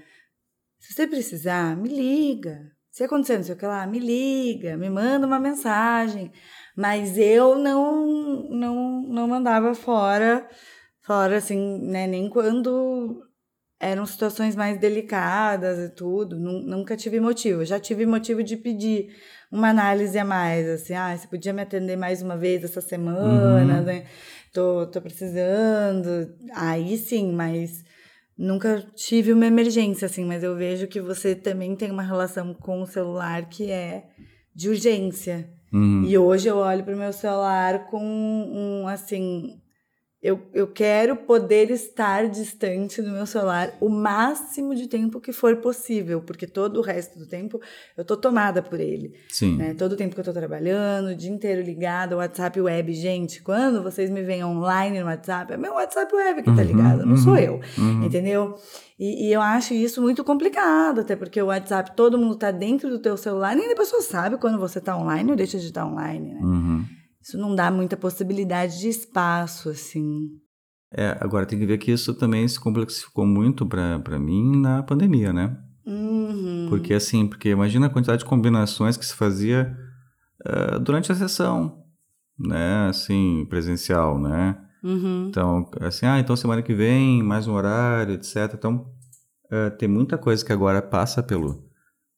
Se você precisar, me liga. Se acontecer não sei o que lá, me liga, me manda uma mensagem. Mas eu não não, não mandava fora, fora assim, né? Nem quando eram situações mais delicadas e tudo. Nunca tive motivo. Já tive motivo de pedir uma análise a mais, assim, ah, você podia me atender mais uma vez essa semana, uhum. né? Tô, tô precisando. Aí sim, mas nunca tive uma emergência, assim, mas eu vejo que você também tem uma relação com o celular que é de urgência. Uhum. E hoje eu olho para o meu celular com um, assim, eu, eu quero poder estar distante do meu celular o máximo de tempo que for possível, porque todo o resto do tempo eu tô tomada por ele. Sim. Né? Todo o tempo que eu tô trabalhando, o dia inteiro ligado, WhatsApp web. Gente, quando vocês me veem online no WhatsApp, é meu WhatsApp web que tá uhum, tá ligado, não uhum, sou eu. Uhum. Entendeu? E, e, eu acho isso muito complicado, até porque o WhatsApp, todo mundo tá dentro do teu celular, nem a pessoa sabe quando você tá online ou deixa de estar online, né? Uhum isso não dá muita possibilidade de espaço, assim. É, agora tem que ver que isso também se complexificou muito para mim na pandemia, né? Uhum. Porque assim, porque imagina a quantidade de combinações que se fazia uh, durante a sessão, né? Assim, presencial, né? Uhum. Então, assim, ah, então semana que vem, mais um horário, etc. Então, uh, tem muita coisa que agora passa pelo,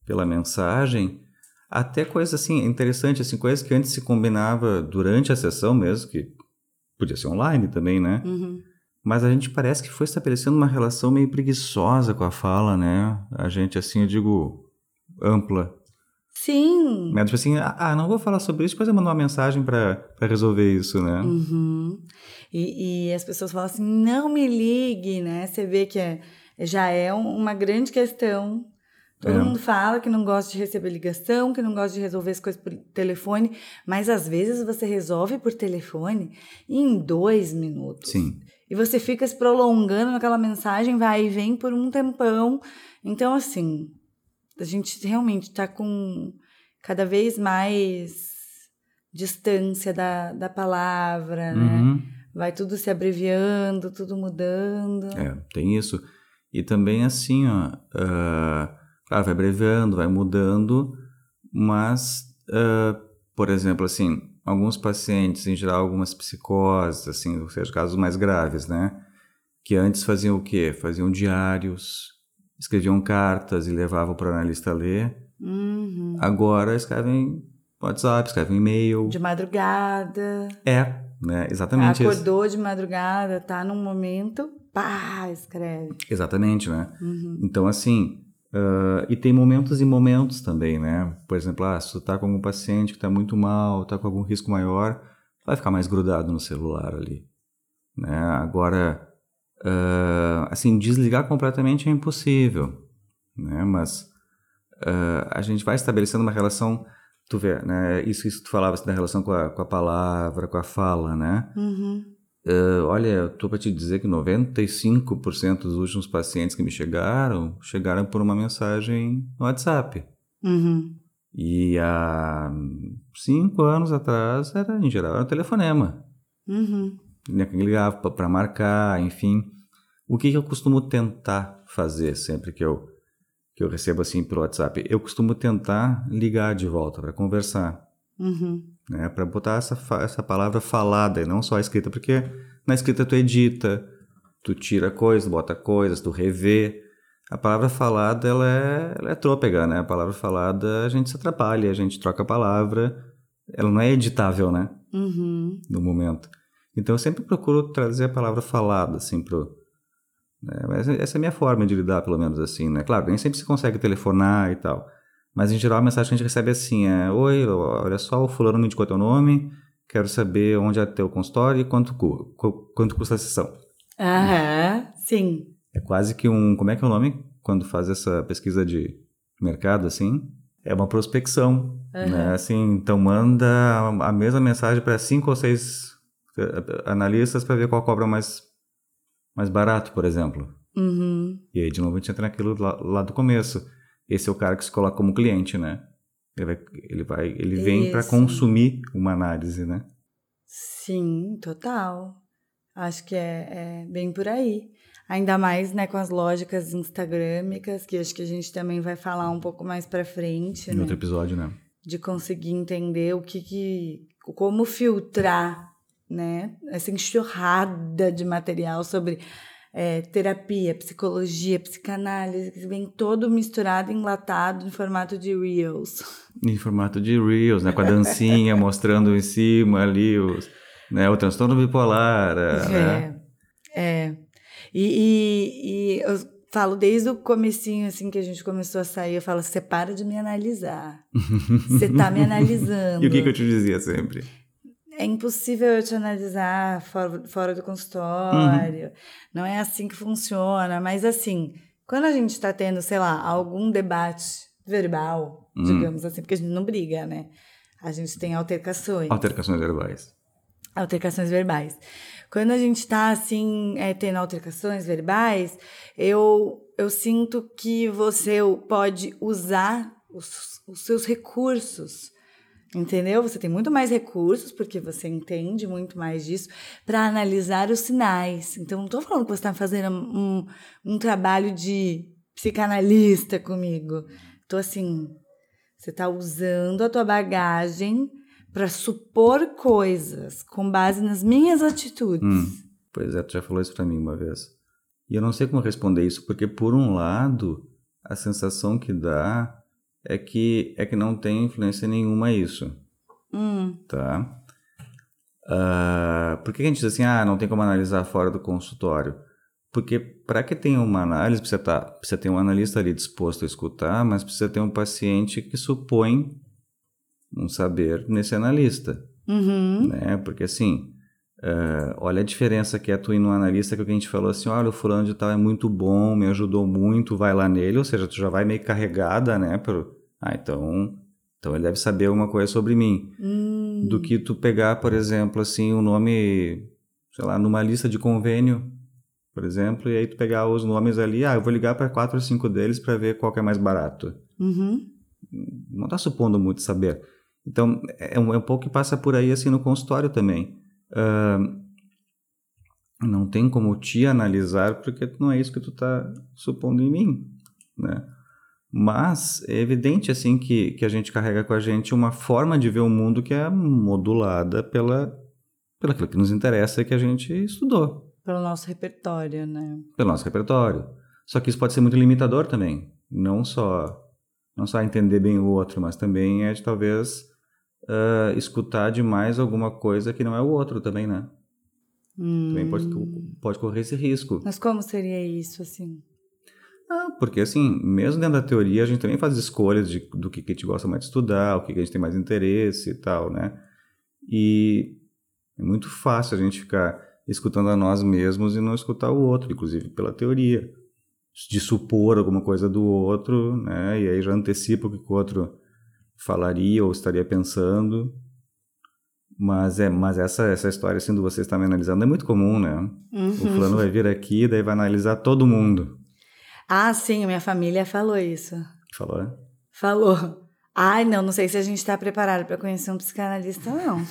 pela mensagem até coisas assim, interessantes, assim, coisas que antes se combinava durante a sessão mesmo, que podia ser online também, né? Uhum. Mas a gente parece que foi estabelecendo uma relação meio preguiçosa com a fala, né? A gente, assim, eu digo, ampla. Sim. Mas, tipo assim, ah, não vou falar sobre isso, depois eu mando uma mensagem para resolver isso, né? Uhum. E, e, as pessoas falam assim, não me ligue, né? Você vê que é, já é uma grande questão Todo é. mundo fala que não gosta de receber ligação, que não gosta de resolver as coisas por telefone, mas às vezes você resolve por telefone em dois minutos. Sim. E você fica se prolongando naquela mensagem, vai e vem por um tempão. Então, assim, a gente realmente está com cada vez mais distância da, da palavra, né? uhum. né? Vai tudo se abreviando, tudo mudando. É, tem isso. E também assim, ó. Uh Claro, vai abreviando, vai mudando, mas, uh, por exemplo, assim, alguns pacientes, em geral, algumas psicoses, assim, ou seja, casos mais graves, né? Que antes faziam o quê? Faziam diários, escreviam cartas e levavam para o analista ler. Uhum. Agora escrevem WhatsApp, escrevem e-mail. De madrugada. É, né? Exatamente Acordou isso. de madrugada, tá num momento, pá, escreve. Exatamente, né? Uhum. Então, assim, Uh, e tem momentos e momentos também, né? Por exemplo, ah, se tu tá com algum paciente que está muito mal, tá com algum risco maior, vai ficar mais grudado no celular ali, né? Agora, uh, assim, desligar completamente é impossível, né? Mas uh, a gente vai estabelecendo uma relação, tu vê, né? Isso, isso que tu falava assim, da relação com a, com a palavra, com a fala, né? Uhum. Uh, olha, eu estou para te dizer que 95% dos últimos pacientes que me chegaram, chegaram por uma mensagem no WhatsApp. Uhum. E há cinco anos atrás, era, em geral, era um telefonema. Uhum. Ligava para marcar, enfim. O que, que eu costumo tentar fazer sempre que eu, que eu recebo assim pelo WhatsApp? Eu costumo tentar ligar de volta para conversar. Uhum né? Para botar essa, essa palavra falada e não só escrita, porque na escrita tu edita, tu tira coisas, bota coisas, tu revê. A palavra falada, ela é, ela é trôpega, né? A palavra falada, a gente se atrapalha, a gente troca a palavra, ela não é editável, né? Uhum. No momento. Então eu sempre procuro trazer a palavra falada, assim, pro... Né? Mas essa é a minha forma de lidar, pelo menos assim, né? Claro, nem sempre se consegue telefonar e tal. Mas em geral a mensagem que a gente recebe é assim: é, Oi, olha só, o fulano me indicou teu nome, quero saber onde é teu consultório e quanto, quanto custa a sessão. Aham, sim. É quase que um. Como é que é o nome? Quando faz essa pesquisa de mercado, assim? É uma prospecção, uhum. né? Assim, então manda a mesma mensagem para cinco ou seis eh, analistas para ver qual cobra mais, mais barato, por exemplo. Uhum. E aí, de novo, a gente entra naquilo lá, lá do começo esse é o cara que se coloca como cliente, né? Ele vai, ele, vai, ele vem para consumir uma análise, né? Sim, total. Acho que é, é, bem por aí. Ainda mais, né, com as lógicas instagramicas, que acho que a gente também vai falar um pouco mais para frente, Em né? outro episódio, né? De conseguir entender o que que como filtrar, né, essa enxurrada de material sobre é, terapia, psicologia, psicanálise, vem todo misturado, enlatado em formato de reels. Em formato de Reels, né? Com a dancinha mostrando em cima ali os, né? o transtorno bipolar. Né? É, é. E, e, e eu falo desde o comecinho, assim, que a gente começou a sair, eu falo, você para de me analisar. Você tá me analisando. E o que, que eu te dizia sempre? É impossível eu te analisar fora, fora do consultório. Uhum. Não é assim que funciona. Mas assim, quando a gente está tendo, sei lá, algum debate verbal, uhum. digamos assim, porque a gente não briga, né? A gente tem altercações. Altercações verbais. Altercações verbais. Quando a gente está assim, é, tendo altercações verbais, eu, eu sinto que você pode usar os, os seus recursos Entendeu? Você tem muito mais recursos, porque você entende muito mais disso, para analisar os sinais. Então, não estou falando que você está fazendo um, um trabalho de psicanalista comigo. Estou assim, você está usando a tua bagagem para supor coisas com base nas minhas atitudes. Hum, pois é, tu já falou isso para mim uma vez. E eu não sei como responder isso, porque por um lado, a sensação que dá é que é que não tem influência nenhuma isso. Hum. Tá? Uh, por que a gente diz assim, ah, não tem como analisar fora do consultório? Porque para que tenha uma análise, precisa, tá, precisa ter um analista ali disposto a escutar, mas precisa ter um paciente que supõe um saber nesse analista. Uhum. Né? Porque assim, uh, olha a diferença que é tu ir no analista que a gente falou assim, olha, o fulano de tal é muito bom, me ajudou muito, vai lá nele, ou seja, tu já vai meio carregada, né? Por, ah, então, então ele deve saber alguma coisa sobre mim. Hum. Do que tu pegar, por exemplo, assim, o um nome, sei lá, numa lista de convênio, por exemplo, e aí tu pegar os nomes ali, ah, eu vou ligar para quatro ou cinco deles para ver qual que é mais barato. Uhum. Não está supondo muito saber. Então, é um, é um pouco que passa por aí, assim, no consultório também. Uh, não tem como te analisar porque não é isso que tu está supondo em mim, né? Mas é evidente assim que, que a gente carrega com a gente uma forma de ver o mundo que é modulada pela, aquilo que nos interessa e que a gente estudou. Pelo nosso repertório, né? Pelo nosso repertório. Só que isso pode ser muito limitador também. Não só não só entender bem o outro, mas também é de talvez uh, escutar demais alguma coisa que não é o outro também, né? Hum. Também pode, pode correr esse risco. Mas como seria isso, assim? Ah, porque assim, mesmo dentro da teoria, a gente também faz escolhas de, do que, que a gente gosta mais de estudar, o que, que a gente tem mais interesse e tal, né? E é muito fácil a gente ficar escutando a nós mesmos e não escutar o outro, inclusive pela teoria. De supor alguma coisa do outro, né? E aí já antecipa o que o outro falaria ou estaria pensando. Mas é, mas essa essa história assim do você estar me analisando é muito comum, né? Uhum. O fulano vai vir aqui, daí vai analisar todo mundo. Ah, sim, minha família falou isso. Falou, né? Falou. Ai, não, não sei se a gente está preparado para conhecer um psicanalista, não.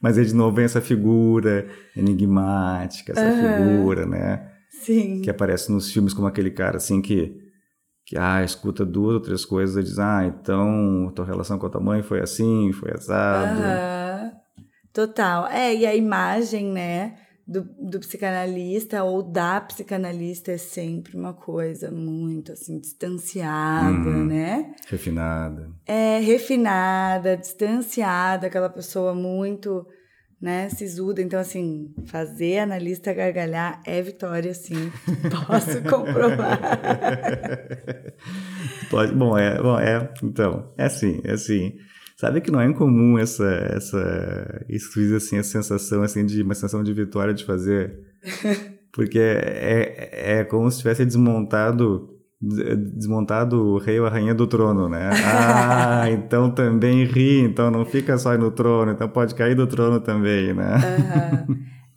Mas aí de novo vem essa figura enigmática, essa Aham. figura, né? Sim. Que aparece nos filmes como aquele cara assim que, que ah, escuta duas ou três coisas e diz, ah, então tua relação com a tua mãe foi assim, foi assado. Aham. Total. É, e a imagem, né, do, do psicanalista ou da psicanalista é sempre uma coisa muito, assim, distanciada, Uhum. né? Refinada. É refinada, distanciada, aquela pessoa muito, né, sisuda. Então, assim, fazer analista gargalhar é vitória, sim. Posso comprovar. Pode, bom, é, bom, é, então, é assim, é assim. Sabe que não é incomum essa, essa, isso assim, a sensação, assim, de, uma sensação de vitória de fazer, porque é, é, é como se tivesse desmontado, desmontado o rei ou a rainha do trono, né? Ah, então também ri, então não fica só no trono, então pode cair do trono também, né? Aham.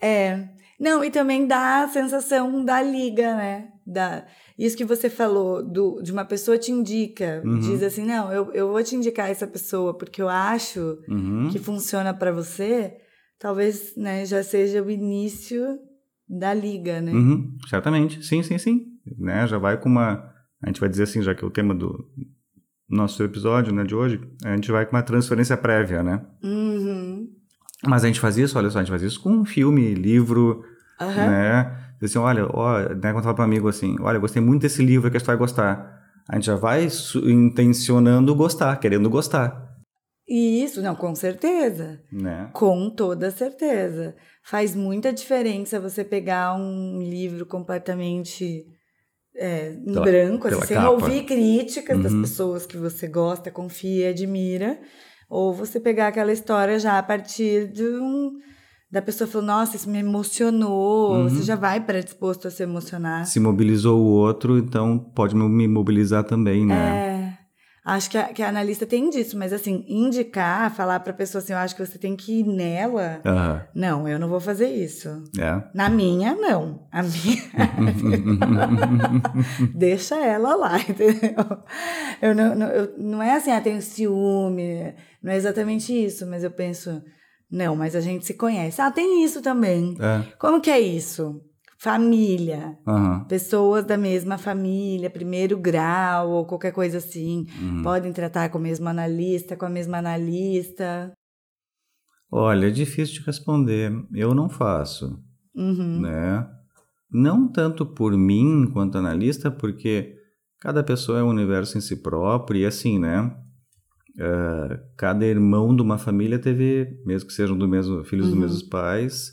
É. Não, e também dá a sensação da liga, né? Da, isso que você falou, do, de uma pessoa te indica, Uhum. diz assim, não, eu, eu vou te indicar essa pessoa porque eu acho Uhum. que funciona para você, talvez né, já seja o início da liga, né? Uhum, certamente, sim, sim, sim. Né? Já vai com uma. A gente vai dizer assim, já que é o tema do nosso episódio né, de hoje, a gente vai com uma transferência prévia, né? Uhum. Mas a gente faz isso, olha só, a gente faz isso com um filme, livro, Aham. né? Diz Assim, olha, ó, né, quando fala para um amigo assim, olha, gostei muito desse livro que a gente vai gostar. A gente já vai intencionando gostar, querendo gostar, isso, não, com certeza. né? Com toda certeza. Faz muita diferença você pegar um livro completamente é, em Pela- branco, assim, pela sem capa. ouvir críticas das Uhum. pessoas que você gosta, confia, admira. Ou você pegar aquela história já a partir de um. Da pessoa falou, nossa, isso me emocionou. Uhum. Você já vai predisposto a se emocionar. Se mobilizou o outro, então pode me mobilizar também, né? É. Acho que a, que a analista tem disso, mas assim, indicar, falar pra pessoa assim, eu acho que você tem que ir nela. Não, eu não vou fazer isso. é. Na minha, não. A minha. Deixa ela lá, entendeu? Eu não, não, eu- não é assim, ah, tenho ciúme. Não é exatamente isso, mas eu penso, não, mas a gente se conhece. Ah, tem isso também. É, Como que é isso? Família. aham. Pessoas da mesma família, primeiro grau ou qualquer coisa assim. uhum. Podem tratar com o mesmo analista, com a mesma analista. Olha, é difícil de responder. Eu não faço, Uhum. né? Não tanto por mim enquanto analista, porque cada pessoa é um universo em si próprio e assim, né? É, cada irmão de uma família teve, mesmo que sejam do mesmo filhos dos Uhum. mesmos pais,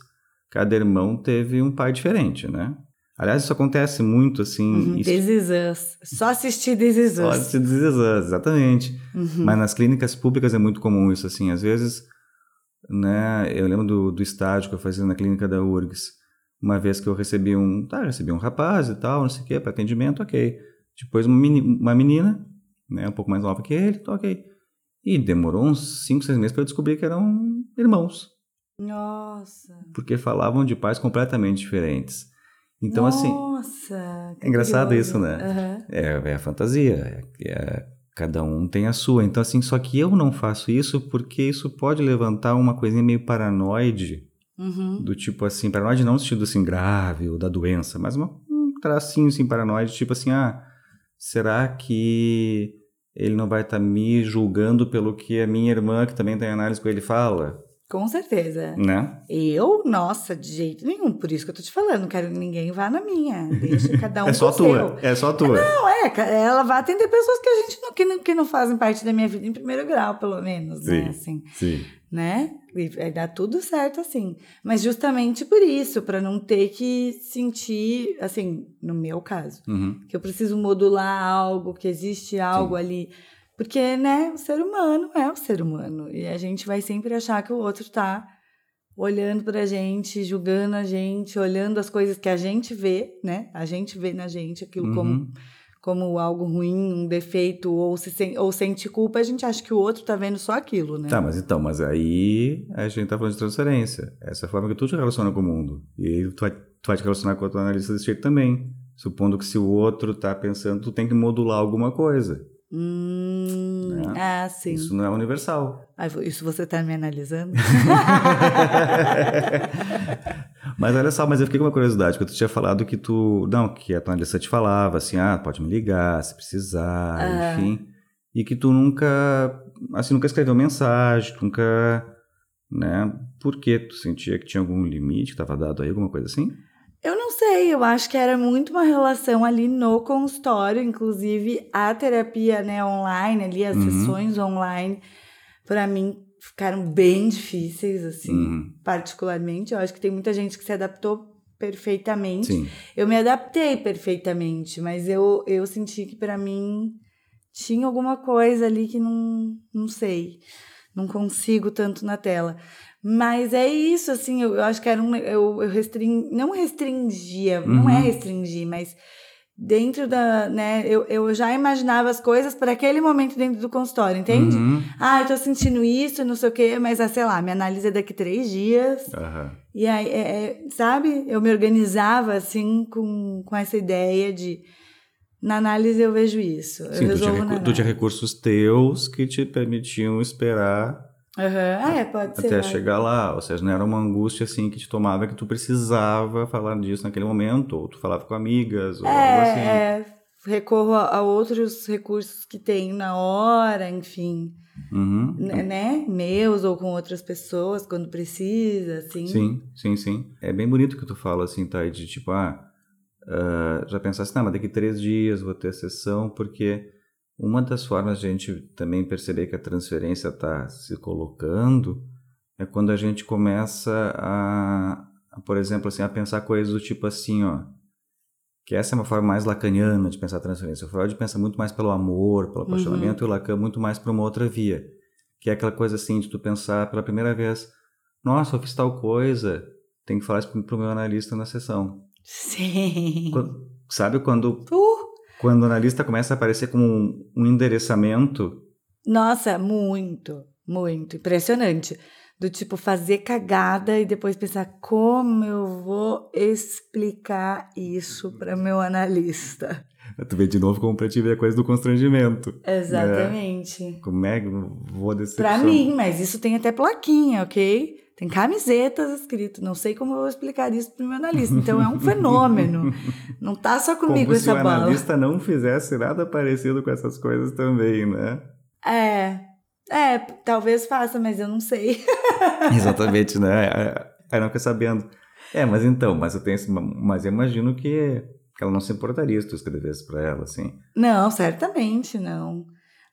cada irmão teve um pai diferente, né? Aliás, isso acontece muito assim. Uhum. isso- This is us. Só assistir This is us. se dizer, exatamente. Uhum. Mas nas clínicas públicas é muito comum isso, assim. Às vezes, né, eu lembro do, do estágio que eu fazia na clínica da URGS. Uma vez que eu recebi um, tá, recebi um rapaz e tal, não sei o quê, para atendimento, ok. Depois uma, meni- uma menina, né, um pouco mais nova que ele, tá, ok. E demorou uns 5, 6 meses para eu descobrir que eram irmãos, Nossa. porque falavam de pais completamente diferentes. Então, assim, Nossa. é engraçado curioso. isso, né? Aham. É, é a fantasia. É, é- cada um tem a sua. Então, assim, só que eu não faço isso porque isso pode levantar uma coisinha meio paranoide, Uhum. do tipo assim, paranoide não no sentido assim grave ou da doença, mas uma- um tracinho assim paranoide, tipo assim, ah, será que ele não vai estar me julgando pelo que a minha irmã, que também tem análise com ele, fala? Com certeza. Né? Eu, nossa, de jeito nenhum. Por isso que eu tô te falando. Não quero que ninguém vá na minha. Deixa cada um é só tua. seu. É só tua. Não, é, ela vai atender pessoas que a gente não, que não, que não fazem parte da minha vida em primeiro grau, pelo menos, Sim. né? Assim, Sim. né? E vai dar tudo certo assim. Mas justamente por isso, para não ter que sentir, assim, no meu caso, Uhum. que eu preciso modular algo, que existe algo ali. Porque, né, o ser humano é o ser humano. E a gente vai sempre achar que o outro tá olhando pra gente, julgando a gente, olhando as coisas que a gente vê, né? A gente vê na gente aquilo como, Uhum. como algo ruim, um defeito, ou, se, sen- ou sente culpa, a gente acha que o outro tá vendo só aquilo, né? Tá, mas então, mas aí a gente tá falando de transferência. Essa é a forma que tu te relaciona com o mundo. E aí tu vai, tu vai te relacionar com a tua analista desse jeito também. Supondo que se o outro tá pensando, tu tem que modular alguma coisa. Hum, Né? ah, sim. Isso não é universal. Ah, isso você tá me analisando? mas olha só, mas eu fiquei com uma curiosidade, porque tu tinha falado que tu. Não, que a tua analista te falava assim, ah, pode me ligar se precisar, Ah. enfim. E que tu nunca. Assim, nunca escreveu mensagem, tu nunca. Né? Por que tu sentia que tinha algum limite que estava dado aí, alguma coisa assim? Eu não sei, eu acho que era muito uma relação ali no consultório, inclusive a terapia né, online, ali, as Uhum. sessões online, para mim ficaram bem difíceis, assim, Uhum. particularmente. Eu acho que tem muita gente que se adaptou perfeitamente. Sim. Eu me adaptei perfeitamente, mas eu, eu senti que para mim tinha alguma coisa ali que não, não sei, não consigo tanto na tela. Mas é isso, assim, eu, eu acho que era um. Eu, eu restring, não restringia, não é Uhum. restringir, mas dentro da. né, eu, eu já imaginava as coisas para aquele momento dentro do consultório, entende? Uhum. Ah, eu tô sentindo isso, não sei o quê, mas, ah, sei lá, minha análise é daqui três dias. Aham. E aí, é, é, sabe, eu me organizava assim com, com essa ideia de na análise eu vejo isso. eu Sim, tu tinha, tu tinha recursos teus que te permitiam esperar Uhum. Ah, é, pode ser. Até chegar lá. Ou seja, não era uma angústia assim que te tomava que tu precisava falar disso naquele momento, ou tu falava com amigas, ou algo assim. É, é, recorro a, a outros recursos que tem na hora, enfim, Uhum. né, né? Meus ou com outras pessoas quando precisa, assim. Sim, sim, sim. É bem bonito que tu fala assim, tá? De tipo, ah, ah, já pensasse, não, mas daqui três dias vou ter sessão, porque uma das formas de a gente também perceber que a transferência está se colocando é quando a gente começa a, a, por exemplo, assim, a pensar coisas do tipo assim, ó, que essa é uma forma mais lacaniana de pensar a transferência. O Freud pensa muito mais pelo amor, pelo apaixonamento, e o Lacan muito mais para uma outra via, que é aquela coisa assim de tu pensar pela primeira vez, nossa, eu fiz tal coisa, tem que falar isso pro meu analista na sessão. Sim. Quando- sabe quando Uh, quando o analista começa a aparecer como um, um endereçamento? nossa, muito, muito. Impressionante. Do tipo, fazer cagada e depois pensar como eu vou explicar isso para meu analista. Tu vê de novo como pra te ver a coisa do constrangimento. Exatamente. Como é que eu vou Pra decepcionar? mim, mas isso tem até plaquinha, ok? Tem camisetas escrito. Não sei como eu vou explicar isso pro meu analista. Então é um fenômeno. Não tá só comigo Como se essa o bola. analista não fizesse nada parecido com essas coisas também, né? É. É, talvez faça, mas eu não sei. Exatamente, né? Aí não quer sabendo. É, mas então, mas eu tenho mas eu imagino que, ela não se importaria se tu escrevesse pra ela, assim. Não, certamente não.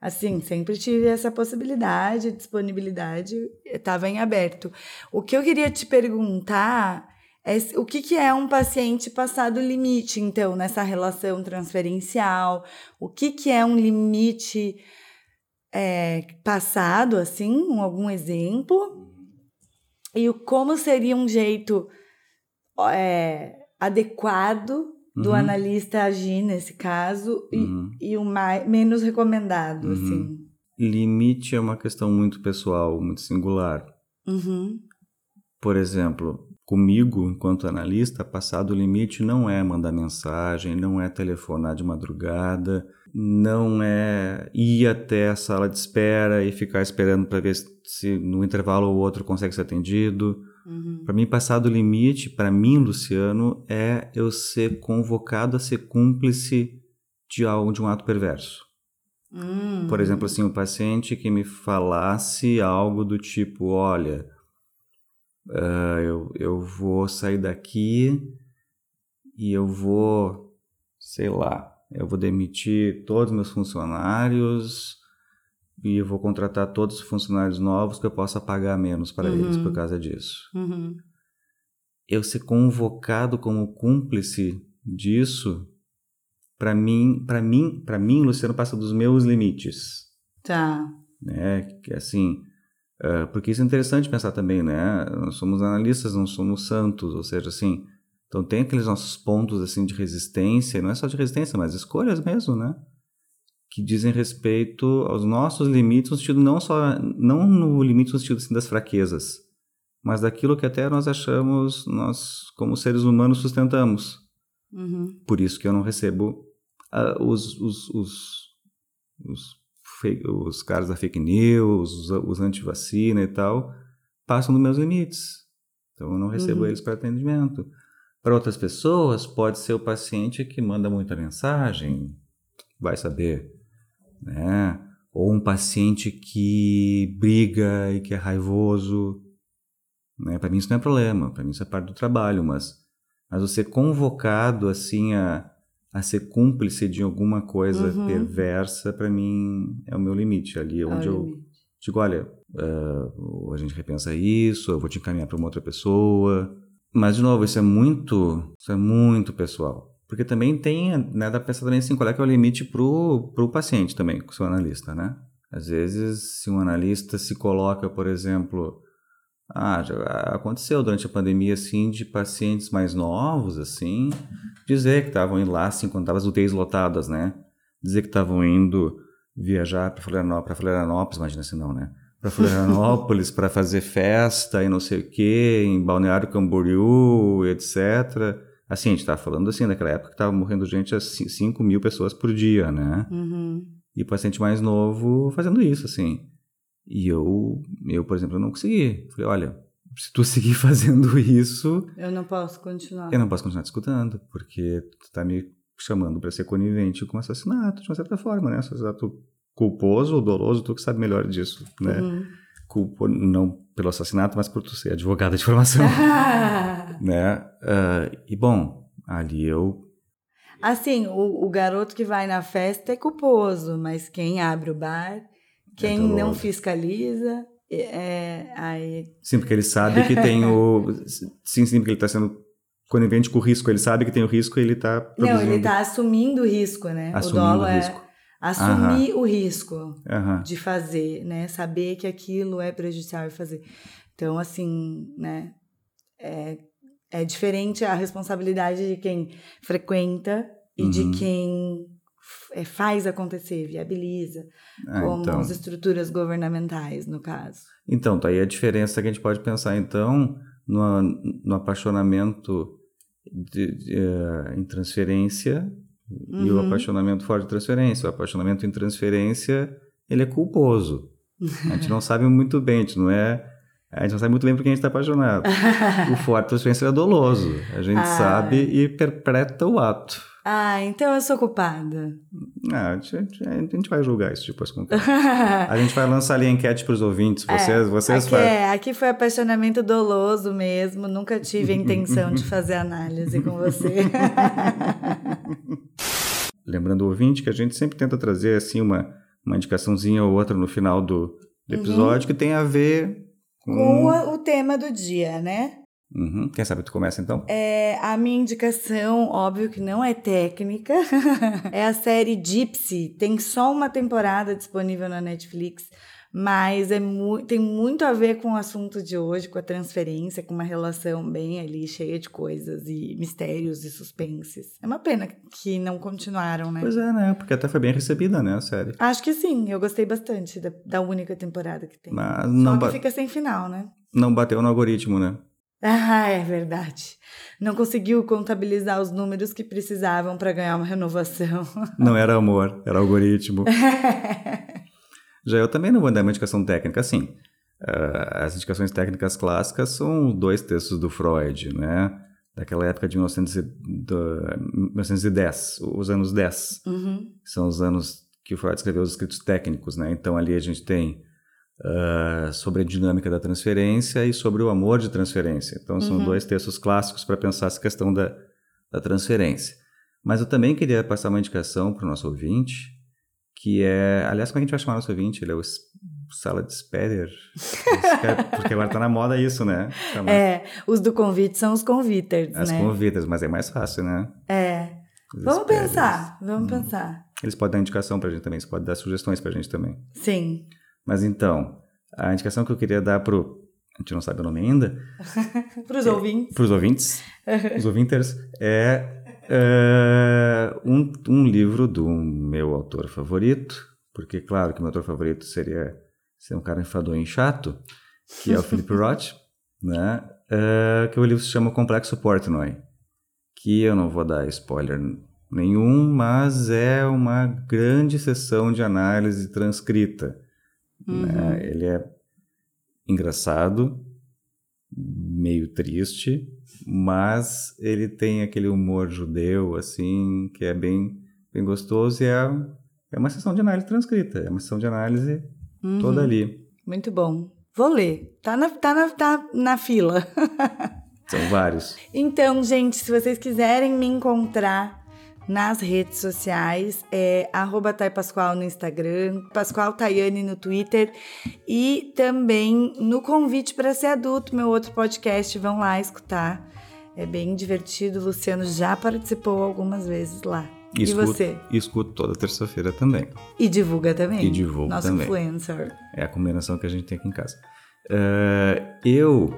Assim, sempre tive essa possibilidade, disponibilidade, estava em aberto. O que eu queria te perguntar é o que, que é um paciente passado limite, então, nessa relação transferencial? O que, que é um limite é, passado, assim, um- algum exemplo? E como seria um jeito é, adequado do Uhum. analista agir nesse caso e, Uhum. e o mais, menos recomendado, Uhum. assim. Limite é uma questão muito pessoal, muito singular. Uhum. Por exemplo, comigo, enquanto analista, passado o limite não é mandar mensagem, não é telefonar de madrugada, não é ir até a sala de espera e ficar esperando para ver se no intervalo o outro consegue ser atendido. Uhum. Para mim, passado o limite, para mim, Luciano, é eu ser convocado a ser cúmplice de algo, de um ato perverso. Hum. Por exemplo, assim, o paciente que me falasse algo do tipo, olha, ah, eu, eu vou sair daqui e eu vou, sei lá, eu vou demitir todos os meus funcionários e eu vou contratar todos os funcionários novos que eu possa pagar menos para eles Uhum. por causa disso. Uhum. Eu ser convocado como cúmplice disso, para mim, para mim, para mim, Luciano passa dos meus limites Tá. né? Que assim, ah, porque isso é interessante pensar também, né? Nós somos analistas, não somos santos, ou seja, assim, então tem aqueles nossos pontos assim de resistência, não é só de resistência, mas escolhas mesmo, né? Que dizem respeito aos nossos limites, no sentido não só, não no limite no sentido assim, das fraquezas, mas daquilo que até nós achamos, nós como seres humanos sustentamos. Uhum. Por isso que eu não recebo ah, os, os, os, os, fake- os caras da fake news, os, os anti-vacina e tal, passam dos meus limites. Então eu não recebo Uhum. eles para atendimento. Para outras pessoas, pode ser o paciente que manda muita mensagem, vai saber, né? Ou um paciente que briga e que é raivoso, né? Para mim isso não é problema, para mim isso é parte do trabalho, mas mas você convocado assim a, a ser cúmplice de alguma coisa Uhum. perversa, para mim é o meu limite ali, onde Olha eu aí. digo, olha, ah, a gente repensa isso, eu vou te encaminhar para uma outra pessoa. Mas, de novo, isso é muito, isso é muito pessoal. Porque também tem, né, dá pra pensar também assim, qual é que é o limite pro, pro paciente também, com o seu analista, né? Às vezes, se um analista se coloca, por exemplo, ah, já aconteceu durante a pandemia, assim, de pacientes mais novos, assim, dizer que estavam indo lá, assim, quando estavam as UTIs lotadas, né? Dizer que estavam indo viajar para Florianópolis, Florianópolis, imagina se não, né? Para Florianópolis para fazer festa e não sei o quê, em Balneário Camboriú, etc. Assim, a gente estava falando assim, daquela época que estava morrendo gente a 5 mil pessoas por dia, né? Uhum. E paciente mais novo fazendo isso, assim. E eu, eu, por exemplo, eu não consegui. Falei, olha, se tu seguir fazendo isso, Eu não posso continuar. eu não posso continuar te escutando, porque tu tá me chamando para ser conivente com assassinato, de uma certa forma, né? Assassinato culposo ou doloso, tu que sabe melhor disso, né? Uhum. Culpo não pelo assassinato, mas por tu ser advogada de formação, né? Ah, e bom, ali eu Assim, o, o garoto que vai na festa é culposo, mas quem abre o bar, quem não doloso. fiscaliza, é, é- aí Sim, porque ele sabe que tem o. Sim, sim, porque ele está sendo conivente com o risco. Ele sabe que tem o risco e ele está produzindo. Não, ele está assumindo o risco, né? Assumindo o dolo o é assumir o risco Aham. de fazer, né? Saber que aquilo é prejudicial e fazer. Então, assim, né? É, é diferente a responsabilidade de quem frequenta e Uhum. de quem é, faz acontecer, viabiliza, Ah, como então. as estruturas governamentais, no caso. Então, tá aí a diferença que a gente pode pensar, então, no, no apaixonamento de- de, eh, em transferência e o Uhum. apaixonamento fora de transferência. O apaixonamento em transferência, ele é culposo. A gente não sabe muito bem, a gente não é... A gente não sabe muito bem por quem a gente está apaixonado. O fora de transferência é doloso. A gente Ah. sabe e interpreta o ato. Ah, então eu sou culpada. Ah, a gente, a gente vai julgar isso depois com. A gente vai lançar ali a enquete para os ouvintes. Vocês, vocês aqui, é, aqui foi apaixonamento doloso mesmo. Nunca tive a intenção de fazer análise com você. Lembrando o ouvinte que a gente sempre tenta trazer assim uma, uma indicaçãozinha ou outra no final do, do episódio que tem a ver com. com o, o tema do dia, né? Uhum. Quem sabe tu começa então? É, a minha indicação, óbvio que não é técnica, é a série Gypsy. Tem só uma temporada disponível na Netflix, mas é mu tem muito a ver com o assunto de hoje, com a transferência, com uma relação bem ali cheia de coisas e mistérios e suspenses. É uma pena que não continuaram, né? Pois é, né? Porque até foi bem recebida, né? A série. Acho que sim, eu gostei bastante da, da única temporada que tem. Mas Só não, que ba- fica sem final, né? não bateu no algoritmo, né? Ah, é verdade. Não conseguiu contabilizar os números que precisavam para ganhar uma renovação. Não era amor, era algoritmo. Já eu também não vou dar uma indicação técnica, assim. ah, as indicações técnicas clássicas são dois textos do Freud, né? Daquela época de 1900 e- do- 1910, os anos 10. Uhum. São os anos que o Freud escreveu os escritos técnicos, né? Então ali a gente tem ah, sobre a dinâmica da transferência e sobre o amor de transferência. Então são Uhum. dois textos clássicos para pensar essa questão da, da transferência. Mas eu também queria passar uma indicação para o nosso ouvinte, que é, aliás, como é que a gente vai chamar nosso ouvinte? Ele é o S- Sala de Sperer, porque agora está na moda isso, né? Chamar É, os do convite são os conviters, as né? convidas, mas é mais fácil, né? É. Os Vamos Sperers. pensar, vamos Hum. pensar. Eles podem dar indicação para a gente também, eles podem dar sugestões para a gente também. Sim. Mas então, a indicação que eu queria dar pro. A gente não sabe o nome ainda. Para os ouvintes. Para os ouvintes, os ouvintes, é, é, um, um livro do meu autor favorito, porque, claro, que meu autor favorito seria ser um cara enfadonho e chato, que é o Philip Roth, né? É, que o livro se chama Complexo Portnoy, que eu não vou dar spoiler nenhum, mas é uma grande sessão de análise transcrita. Uhum. né? Ele é engraçado, meio triste, mas ele tem aquele humor judeu, assim, que é bem, bem gostoso e é, é uma sessão de análise transcrita, é uma sessão de análise Uhum. toda ali. Muito bom. Vou ler. Tá na, tá na, tá na fila. São vários. Então, gente, se vocês quiserem me encontrar nas redes sociais, é arroba Pascoal no Instagram, Pascoal Tayane no Twitter e também no Convite para Ser Adulto, meu outro podcast, vão lá escutar. É bem divertido, o Luciano já participou algumas vezes lá. E, escuto, você? E escuto toda terça-feira também. E divulga também. E divulgo Nosso também. influencer. É a combinação que a gente tem aqui em casa. Eh, eu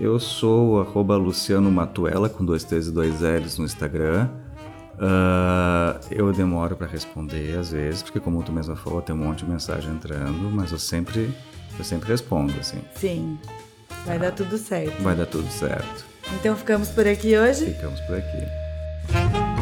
eu sou o arroba Luciano Matuela, com dois T's e dois L's no Instagram. Ah, eu demoro para responder às vezes, porque como tu mesma falou, tem um monte de mensagem entrando, mas eu sempre, eu sempre respondo, assim. Sim, vai dar tudo certo. Vai dar tudo certo. Então ficamos por aqui hoje? Ficamos por aqui.